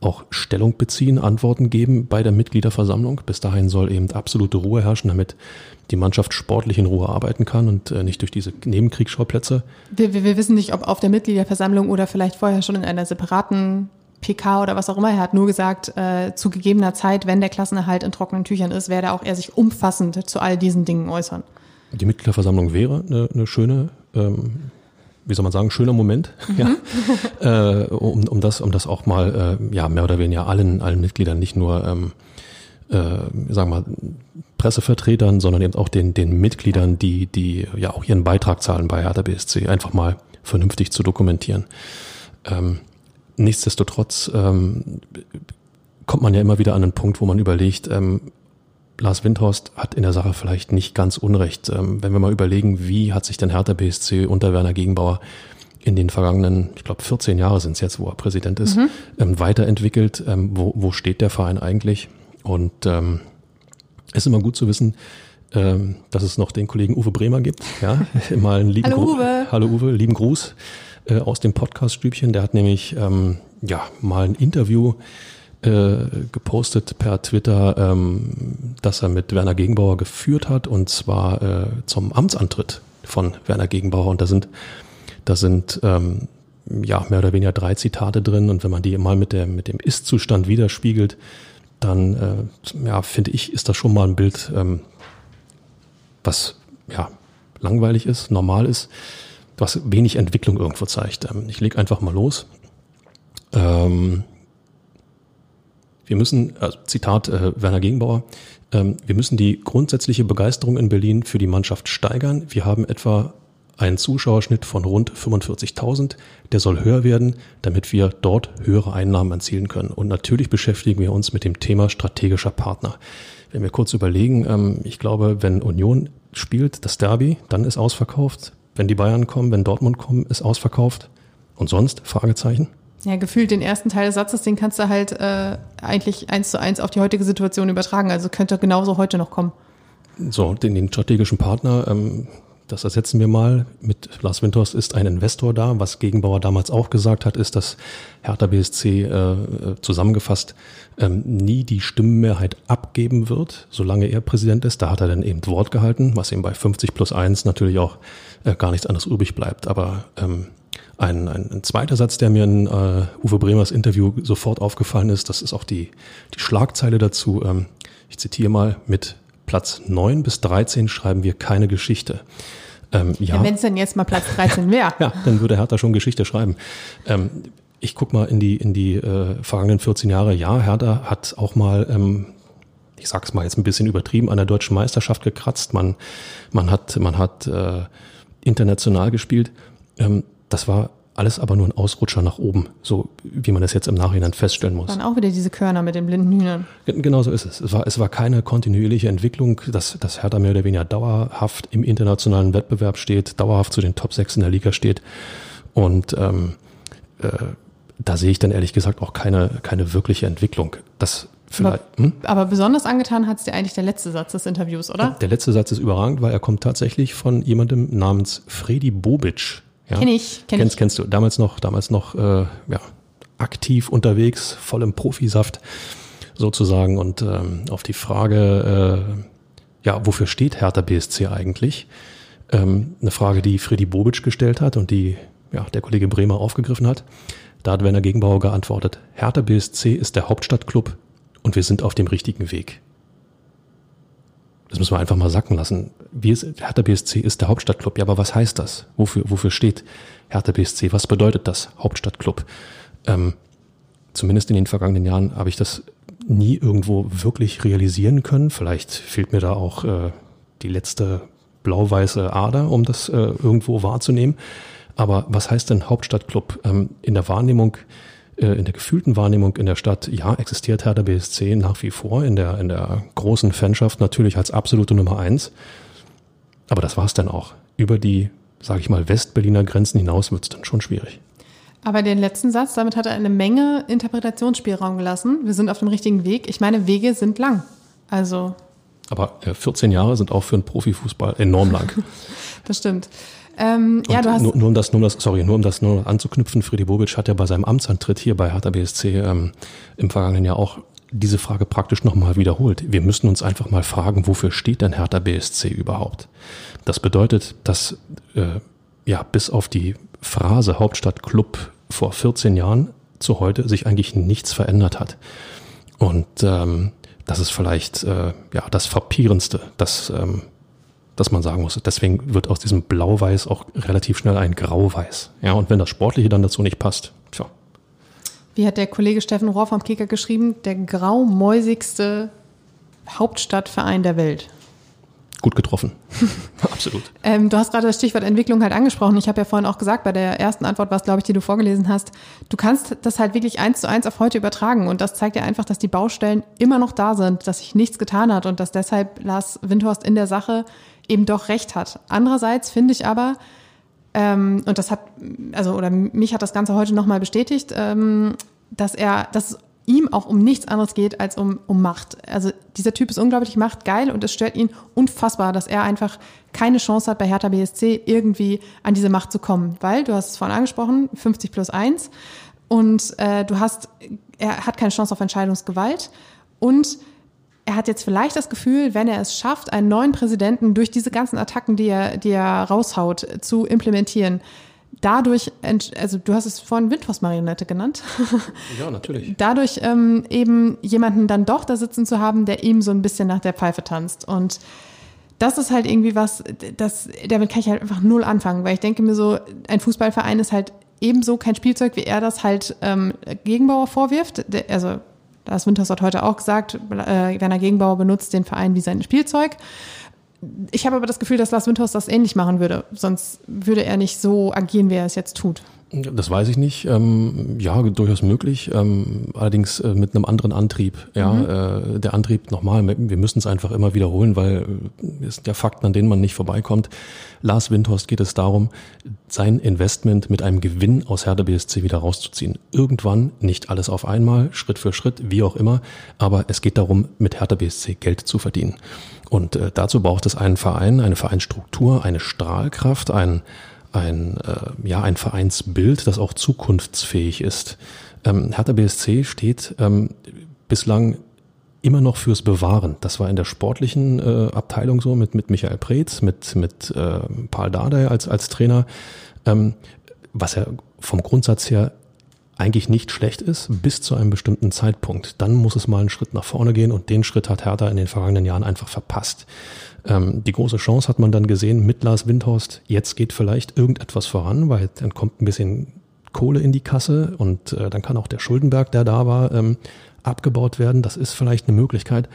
auch Stellung beziehen, Antworten geben bei der Mitgliederversammlung. Bis dahin soll eben absolute Ruhe herrschen, damit die Mannschaft sportlich in Ruhe arbeiten kann und äh, nicht durch diese Nebenkriegsschauplätze. Wir, wir, wir wissen nicht, ob auf der Mitgliederversammlung oder vielleicht vorher schon in einer separaten PK oder was auch immer. Er hat nur gesagt, äh, zu gegebener Zeit, wenn der Klassenerhalt in trockenen Tüchern ist, werde auch er sich umfassend zu all diesen Dingen äußern. Die Mitgliederversammlung wäre eine, eine schöne, ähm, wie soll man sagen, schöner Moment, ja, äh, um, um, das, um das auch mal äh, ja, mehr oder weniger allen, allen Mitgliedern, nicht nur ähm, äh, sagen wir mal, Pressevertretern, sondern eben auch den, den Mitgliedern, die, die ja auch ihren Beitrag zahlen bei Hertha BSC, einfach mal vernünftig zu dokumentieren. Ähm, nichtsdestotrotz ähm, kommt man ja immer wieder an einen Punkt, wo man überlegt, ähm, Lars Windhorst hat in der Sache vielleicht nicht ganz unrecht. Ähm, wenn wir mal überlegen, wie hat sich denn Hertha BSC unter Werner Gegenbauer in den vergangenen, ich glaube 14 Jahre sind es jetzt, wo er Präsident ist, mhm. ähm, weiterentwickelt. Ähm, wo, wo steht der Verein eigentlich? Und ähm, es ist immer gut zu wissen, ähm, dass es noch den Kollegen Uwe Bremer gibt. Ja, mal einen lieben Hallo Uwe. Hallo Uwe, lieben Gruß äh, aus dem Podcast-Stübchen. Der hat nämlich ähm, ja mal ein Interview äh, gepostet per Twitter, ähm, dass er mit Werner Gegenbauer geführt hat und zwar äh, zum Amtsantritt von Werner Gegenbauer. Und da sind, da sind ähm, ja mehr oder weniger drei Zitate drin. Und wenn man die mal mit der mit dem Ist-Zustand widerspiegelt, dann äh, ja, finde ich, ist das schon mal ein Bild, ähm, was ja langweilig ist, normal ist, was wenig Entwicklung irgendwo zeigt. Ähm, ich lege einfach mal los. Ähm, wir müssen, also Zitat äh, Werner Gegenbauer, ähm, wir müssen die grundsätzliche Begeisterung in Berlin für die Mannschaft steigern. Wir haben etwa einen Zuschauerschnitt von rund 45.000. Der soll höher werden, damit wir dort höhere Einnahmen erzielen können. Und natürlich beschäftigen wir uns mit dem Thema strategischer Partner. Wenn wir kurz überlegen, ähm, ich glaube, wenn Union spielt, das Derby, dann ist ausverkauft. Wenn die Bayern kommen, wenn Dortmund kommen, ist ausverkauft. Und sonst? Fragezeichen. Ja, gefühlt den ersten Teil des Satzes, den kannst du halt äh, eigentlich eins zu eins auf die heutige Situation übertragen. Also könnte genauso heute noch kommen. So, den, den strategischen Partner, ähm, das ersetzen wir mal mit Lars Winters ist ein Investor da. Was Gegenbauer damals auch gesagt hat, ist, dass Hertha BSC äh, zusammengefasst ähm, nie die Stimmenmehrheit abgeben wird, solange er Präsident ist. Da hat er dann eben Wort gehalten, was ihm bei 50 plus 1 natürlich auch äh, gar nichts anderes übrig bleibt. Aber ähm, ein, ein, ein zweiter Satz, der mir in äh, Uwe Bremers Interview sofort aufgefallen ist, das ist auch die, die Schlagzeile dazu. Ähm, ich zitiere mal mit Platz 9 bis 13 schreiben wir keine Geschichte. Ähm, ja, ja wenn es denn jetzt mal Platz 13 wäre. ja, dann würde Hertha schon Geschichte schreiben. Ähm, ich guck mal in die, in die äh, vergangenen 14 Jahre. Ja, Hertha hat auch mal, ähm, ich sag's mal jetzt ein bisschen übertrieben, an der deutschen Meisterschaft gekratzt. Man, man hat, man hat äh, international gespielt. Ähm, das war alles aber nur ein Ausrutscher nach oben, so wie man das jetzt im Nachhinein feststellen muss. Dann auch wieder diese Körner mit den blinden Hühnern. Genau so ist es. Es war, es war keine kontinuierliche Entwicklung, dass, dass Hertha mehr oder weniger dauerhaft im internationalen Wettbewerb steht, dauerhaft zu den Top 6 in der Liga steht. Und ähm, äh, da sehe ich dann ehrlich gesagt auch keine, keine wirkliche Entwicklung. Das vielleicht, aber, hm? aber besonders angetan hat es dir eigentlich der letzte Satz des Interviews, oder? Der letzte Satz ist überragend, weil er kommt tatsächlich von jemandem namens Fredi Bobic ja? Kenn ich. Kenn kennst, ich. kennst du. Damals noch, damals noch äh, ja, aktiv unterwegs, voll im Profisaft sozusagen. Und ähm, auf die Frage, äh, ja, wofür steht Hertha BSC eigentlich? Ähm, eine Frage, die Freddy Bobic gestellt hat und die ja, der Kollege Bremer aufgegriffen hat. Da hat Werner Gegenbauer geantwortet, Hertha BSC ist der Hauptstadtclub und wir sind auf dem richtigen Weg. Das müssen wir einfach mal sacken lassen. Wir, Hertha BSC ist der Hauptstadtclub. Ja, aber was heißt das? Wofür, wofür steht Hertha BSC? Was bedeutet das Hauptstadtclub? Ähm, zumindest in den vergangenen Jahren habe ich das nie irgendwo wirklich realisieren können. Vielleicht fehlt mir da auch äh, die letzte blau-weiße Ader, um das äh, irgendwo wahrzunehmen. Aber was heißt denn Hauptstadtclub? Ähm, in der Wahrnehmung in der gefühlten Wahrnehmung in der Stadt, ja, existiert Hertha BSC nach wie vor in der, in der großen Fanschaft natürlich als absolute Nummer eins. Aber das war es dann auch. Über die, sage ich mal, Westberliner Grenzen hinaus wird es dann schon schwierig. Aber den letzten Satz, damit hat er eine Menge Interpretationsspielraum gelassen. Wir sind auf dem richtigen Weg. Ich meine, Wege sind lang. Also. Aber 14 Jahre sind auch für einen Profifußball enorm lang. das stimmt. Ähm, ja, du hast. nur, nur um das, nur um das, sorry, nur um das nur anzuknüpfen, Freddy Bobic hat ja bei seinem Amtsantritt hier bei Hertha BSC ähm, im vergangenen Jahr auch diese Frage praktisch nochmal wiederholt. Wir müssen uns einfach mal fragen, wofür steht denn Hertha BSC überhaupt? Das bedeutet, dass äh, ja bis auf die Phrase Hauptstadtclub vor 14 Jahren zu heute sich eigentlich nichts verändert hat. Und ähm, das ist vielleicht äh, ja das Frappierendste, das, ähm, das man sagen muss. Deswegen wird aus diesem Blau-Weiß auch relativ schnell ein Grau-Weiß. Ja, und wenn das Sportliche dann dazu nicht passt, tja, Wie hat der Kollege Steffen Rohr vom Kicker geschrieben? Der graumäusigste Hauptstadtverein der Welt. gut getroffen. Absolut. Ähm, du hast gerade das Stichwort Entwicklung halt angesprochen. Ich habe ja vorhin auch gesagt, bei der ersten Antwort, was glaube ich, die du vorgelesen hast, du kannst das halt wirklich eins zu eins auf heute übertragen. Und das zeigt ja einfach, dass die Baustellen immer noch da sind, dass sich nichts getan hat und dass deshalb Lars Windhorst in der Sache eben doch recht hat. Andererseits finde ich aber, ähm, und das hat, also, oder mich hat das Ganze heute nochmal bestätigt, ähm, dass er, dass es ihm auch um nichts anderes geht als um, um Macht. Also dieser Typ ist unglaublich machtgeil und es stört ihn unfassbar, dass er einfach keine Chance hat, bei Hertha BSC irgendwie an diese Macht zu kommen. Weil, du hast es vorhin angesprochen, 50 plus 1 und äh, du hast, er hat keine Chance auf Entscheidungsgewalt und er hat jetzt vielleicht das Gefühl, wenn er es schafft, einen neuen Präsidenten durch diese ganzen Attacken, die er, die er raushaut, zu implementieren, dadurch, also du hast es vorhin Windhorst-Marionette genannt, Ja, natürlich. dadurch ähm, eben jemanden dann doch da sitzen zu haben, der ihm so ein bisschen nach der Pfeife tanzt. Und das ist halt irgendwie was, das, damit kann ich halt einfach null anfangen, weil ich denke mir so, ein Fußballverein ist halt ebenso kein Spielzeug, wie er das halt ähm, Gegenbauer vorwirft. Der, also, das Winters hat heute auch gesagt, äh, Werner Gegenbauer benutzt den Verein wie sein Spielzeug. Ich habe aber das Gefühl, dass Lars Windhorst das ähnlich machen würde. Sonst würde er nicht so agieren, wie er es jetzt tut. Das weiß ich nicht. Ähm, ja, durchaus möglich. Ähm, allerdings äh, mit einem anderen Antrieb. Ja, äh, der Antrieb nochmal. Wir müssen es einfach immer wiederholen, weil äh, es sind ja Fakten, an denen man nicht vorbeikommt. Lars Windhorst geht es darum, sein Investment mit einem Gewinn aus Hertha BSC wieder rauszuziehen. Irgendwann, nicht alles auf einmal, Schritt für Schritt, wie auch immer. Aber es geht darum, mit Hertha BSC Geld zu verdienen. Und äh, dazu braucht es einen Verein, eine Vereinsstruktur, eine Strahlkraft, ein ein, äh, ja, ein Vereinsbild, das auch zukunftsfähig ist. Ähm, Hertha BSC steht ähm, bislang immer noch fürs Bewahren. Das war in der sportlichen äh, Abteilung so mit, mit Michael Preetz, mit, mit äh, Paul Dardai als, als Trainer, ähm, was ja vom Grundsatz her eigentlich nicht schlecht ist, bis zu einem bestimmten Zeitpunkt. Dann muss es mal einen Schritt nach vorne gehen und den Schritt hat Hertha in den vergangenen Jahren einfach verpasst. Ähm, die große Chance hat man dann gesehen mit Lars Windhorst. Jetzt geht vielleicht irgendetwas voran, weil dann kommt ein bisschen Kohle in die Kasse und äh, dann kann auch der Schuldenberg, der da war, ähm, abgebaut werden. Das ist vielleicht eine Möglichkeit.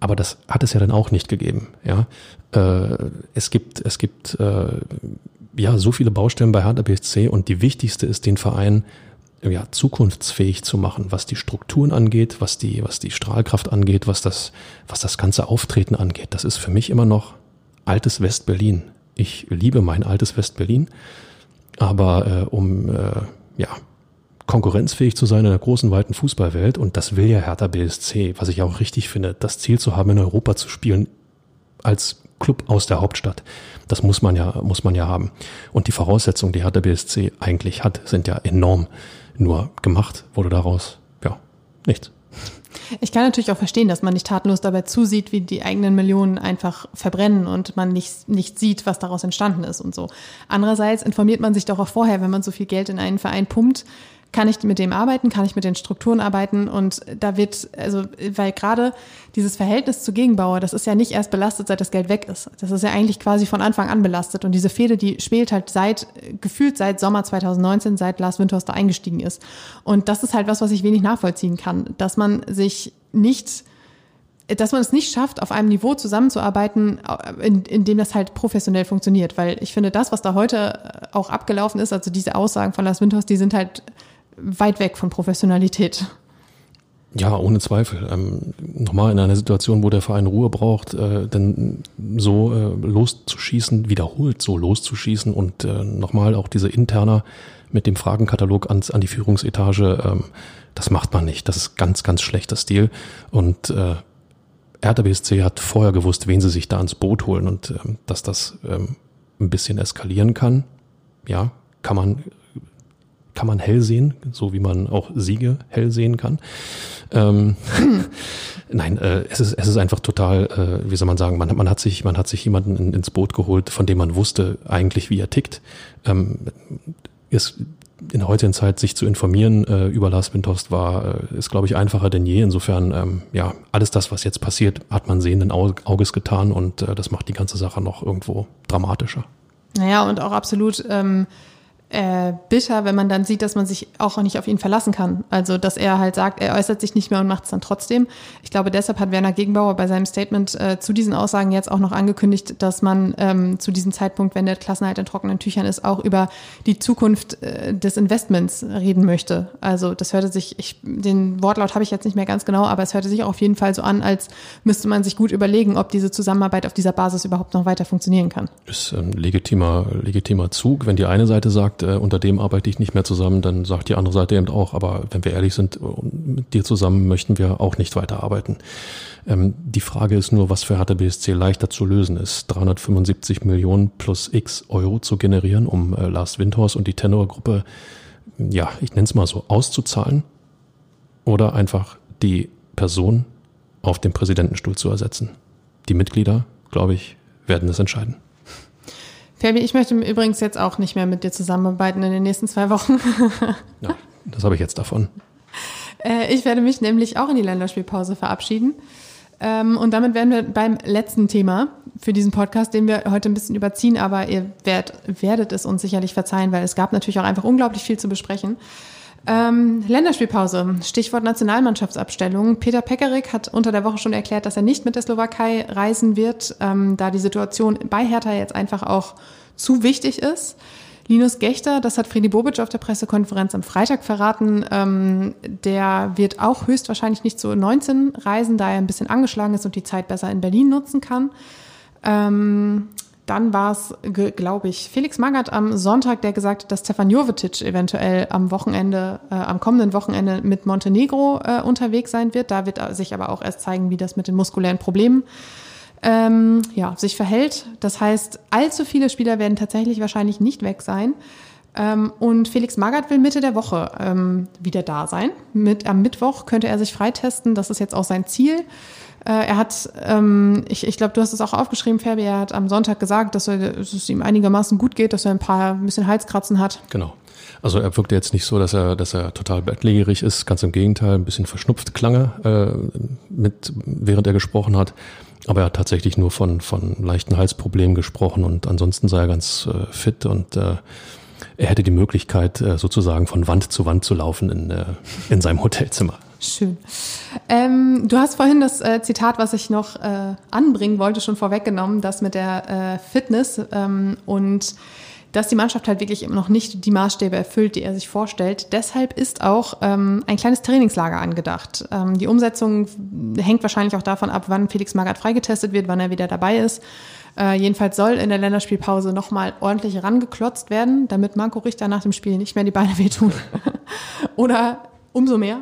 Aber das hat es ja dann auch nicht gegeben. Ja, äh, es gibt es gibt äh, ja so viele Baustellen bei Hertha BSC und die wichtigste ist, den Verein ja, zukunftsfähig zu machen, was die Strukturen angeht, was die, was die Strahlkraft angeht, was das, was das ganze Auftreten angeht. Das ist für mich immer noch altes West-Berlin. Ich liebe mein altes West-Berlin, aber äh, um äh, ja, konkurrenzfähig zu sein in der großen, weiten Fußballwelt, und das will ja Hertha BSC, was ich auch richtig finde, das Ziel zu haben, in Europa zu spielen, als Club aus der Hauptstadt. Das muss man ja, muss man ja haben. Und die Voraussetzungen, die Hertha BSC eigentlich hat, sind ja enorm. Nur gemacht wurde daraus, ja, nichts. Ich kann natürlich auch verstehen, dass man nicht tatenlos dabei zusieht, wie die eigenen Millionen einfach verbrennen und man nicht, nicht sieht, was daraus entstanden ist und so. Andererseits informiert man sich doch auch vorher, wenn man so viel Geld in einen Verein pumpt, kann ich mit dem arbeiten, kann ich mit den Strukturen arbeiten und da wird, also, weil gerade dieses Verhältnis zu Gegenbauer, das ist ja nicht erst belastet, seit das Geld weg ist. Das ist ja eigentlich quasi von Anfang an belastet und diese Fehde, die spielt halt seit, gefühlt seit Sommer 2019, seit Lars Windhorst da eingestiegen ist. Und das ist halt was, was ich wenig nachvollziehen kann, dass man sich nicht dass man es nicht schafft, auf einem Niveau zusammenzuarbeiten, in, in dem das halt professionell funktioniert. Weil ich finde, das, was da heute auch abgelaufen ist, also diese Aussagen von Lars Windhorst, die sind halt weit weg von Professionalität. Ja, ohne Zweifel. Ähm, nochmal in einer Situation, wo der Verein Ruhe braucht, äh, denn so äh, loszuschießen, wiederholt so loszuschießen und äh, nochmal auch diese interner mit dem Fragenkatalog ans, an die Führungsetage, ähm, das macht man nicht. Das ist ganz, ganz schlechter Stil. Und äh, BSC hat vorher gewusst, wen sie sich da ans Boot holen und ähm, dass das ähm, ein bisschen eskalieren kann. Ja, kann man, kann man hell sehen, so wie man auch Siege hell sehen kann. Ähm, nein, äh, es ist es ist einfach total, äh, wie soll man sagen, man, man hat sich man hat sich jemanden in, ins Boot geholt, von dem man wusste eigentlich, wie er tickt. Ähm, ist in der heutigen Zeit sich zu informieren äh, über Lars Windhorst war, äh, ist glaube ich einfacher denn je. Insofern, ähm, ja, alles das, was jetzt passiert, hat man sehenden Auges getan und äh, das macht die ganze Sache noch irgendwo dramatischer. Naja, und auch absolut ähm, äh, bitter, wenn man dann sieht, dass man sich auch nicht auf ihn verlassen kann. Also, dass er halt sagt, er äußert sich nicht mehr und macht es dann trotzdem. Ich glaube, deshalb hat Werner Gegenbauer bei seinem Statement äh, zu diesen Aussagen jetzt auch noch angekündigt, dass man ähm, zu diesem Zeitpunkt, wenn der Klassenhalt in trockenen Tüchern ist, auch über die Zukunft äh, des Investments reden möchte. Also, das hörte sich, ich, den Wortlaut habe ich jetzt nicht mehr ganz genau, aber es hörte sich auch auf jeden Fall so an, als müsste man sich gut überlegen, ob diese Zusammenarbeit auf dieser Basis überhaupt noch weiter funktionieren kann. Ist ein legitimer, legitimer Zug, wenn die eine Seite sagt, sagt, äh, unter dem arbeite ich nicht mehr zusammen, dann sagt die andere Seite eben auch, aber wenn wir ehrlich sind, mit dir zusammen möchten wir auch nicht weiterarbeiten. Ähm, die Frage ist nur, was für Hertha BSC leichter zu lösen ist. 375 Millionen plus X Euro zu generieren, um äh, Lars Windhorst und die Tenor-Gruppe, ja, ich nenne es mal so, auszuzahlen oder einfach die Person auf dem Präsidentenstuhl zu ersetzen. Die Mitglieder, glaube ich, werden es entscheiden. Fabi, ich möchte übrigens jetzt auch nicht mehr mit dir zusammenarbeiten in den nächsten zwei Wochen. ja, das habe ich jetzt davon. Äh, ich werde mich nämlich auch in die Länderspielpause verabschieden. Ähm, und damit wären wir beim letzten Thema für diesen Podcast, den wir heute ein bisschen überziehen, aber ihr werdet es uns sicherlich verzeihen, weil es gab natürlich auch einfach unglaublich viel zu besprechen. Ähm, Länderspielpause, Stichwort Nationalmannschaftsabstellung. Peter Pekarik hat unter der Woche schon erklärt, dass er nicht mit der Slowakei reisen wird, ähm, da die Situation bei Hertha jetzt einfach auch zu wichtig ist. Linus Gechter, das hat Fredi Bobic auf der Pressekonferenz am Freitag verraten, ähm, der wird auch höchstwahrscheinlich nicht zu 19 reisen, da er ein bisschen angeschlagen ist und die Zeit besser in Berlin nutzen kann. Ähm, dann war es, glaube ich, Felix Magath am Sonntag, der gesagt hat, dass Stefan Jovetic eventuell am Wochenende, äh, am kommenden Wochenende mit Montenegro äh, unterwegs sein wird. Da wird sich aber auch erst zeigen, wie das mit den muskulären Problemen ähm, ja, sich verhält. Das heißt, allzu viele Spieler werden tatsächlich wahrscheinlich nicht weg sein. Ähm, und Felix Magath will Mitte der Woche ähm, wieder da sein. Mit, am Mittwoch könnte er sich freitesten. Das ist jetzt auch sein Ziel. Äh, er hat, ähm, ich, ich glaube, du hast es auch aufgeschrieben, Fabi, er hat am Sonntag gesagt, dass, er, dass es ihm einigermaßen gut geht, dass er ein paar ein bisschen Halskratzen hat. Genau. Also er wirkte jetzt nicht so, dass er, dass er total bettlägerig ist, ganz im Gegenteil, ein bisschen verschnupft klang er, äh, mit, während er gesprochen hat. Aber er hat tatsächlich nur von, von leichten Halsproblemen gesprochen und ansonsten sei er ganz äh, fit und äh, er hätte die Möglichkeit, äh, sozusagen von Wand zu Wand zu laufen in, äh, in seinem Hotelzimmer. Schön. Ähm, du hast vorhin das äh, Zitat, was ich noch äh, anbringen wollte, schon vorweggenommen, das mit der äh, Fitness ähm, und dass die Mannschaft halt wirklich noch nicht die Maßstäbe erfüllt, die er sich vorstellt. Deshalb ist auch ähm, ein kleines Trainingslager angedacht. Ähm, die Umsetzung hängt wahrscheinlich auch davon ab, wann Felix Magath freigetestet wird, wann er wieder dabei ist. Äh, jedenfalls soll in der Länderspielpause nochmal ordentlich rangeklotzt werden, damit Marco Richter nach dem Spiel nicht mehr die Beine wehtun. Oder umso mehr.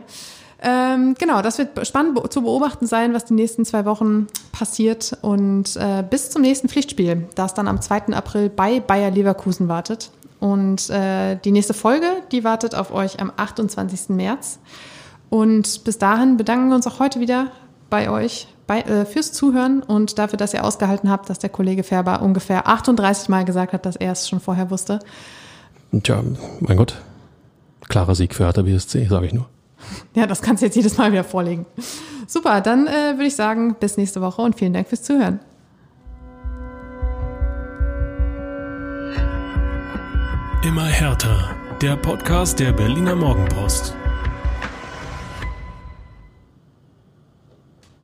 Ähm, genau, das wird spannend zu beobachten sein, was die nächsten zwei Wochen passiert. Und äh, bis zum nächsten Pflichtspiel, das dann am 2. April bei Bayer Leverkusen wartet. Und äh, die nächste Folge, die wartet auf euch am 28. März. Und bis dahin bedanken wir uns auch heute wieder bei euch bei, äh, fürs Zuhören und dafür, dass ihr ausgehalten habt, dass der Kollege Färber ungefähr 38 Mal gesagt hat, dass er es schon vorher wusste. Tja, mein Gott, klarer Sieg für Hertha BSC, sage ich nur. Ja, das kannst du jetzt jedes Mal wieder vorlegen. Super, dann äh, würde ich sagen, bis nächste Woche und vielen Dank fürs Zuhören. Immer härter. Der Podcast der Berliner Morgenpost.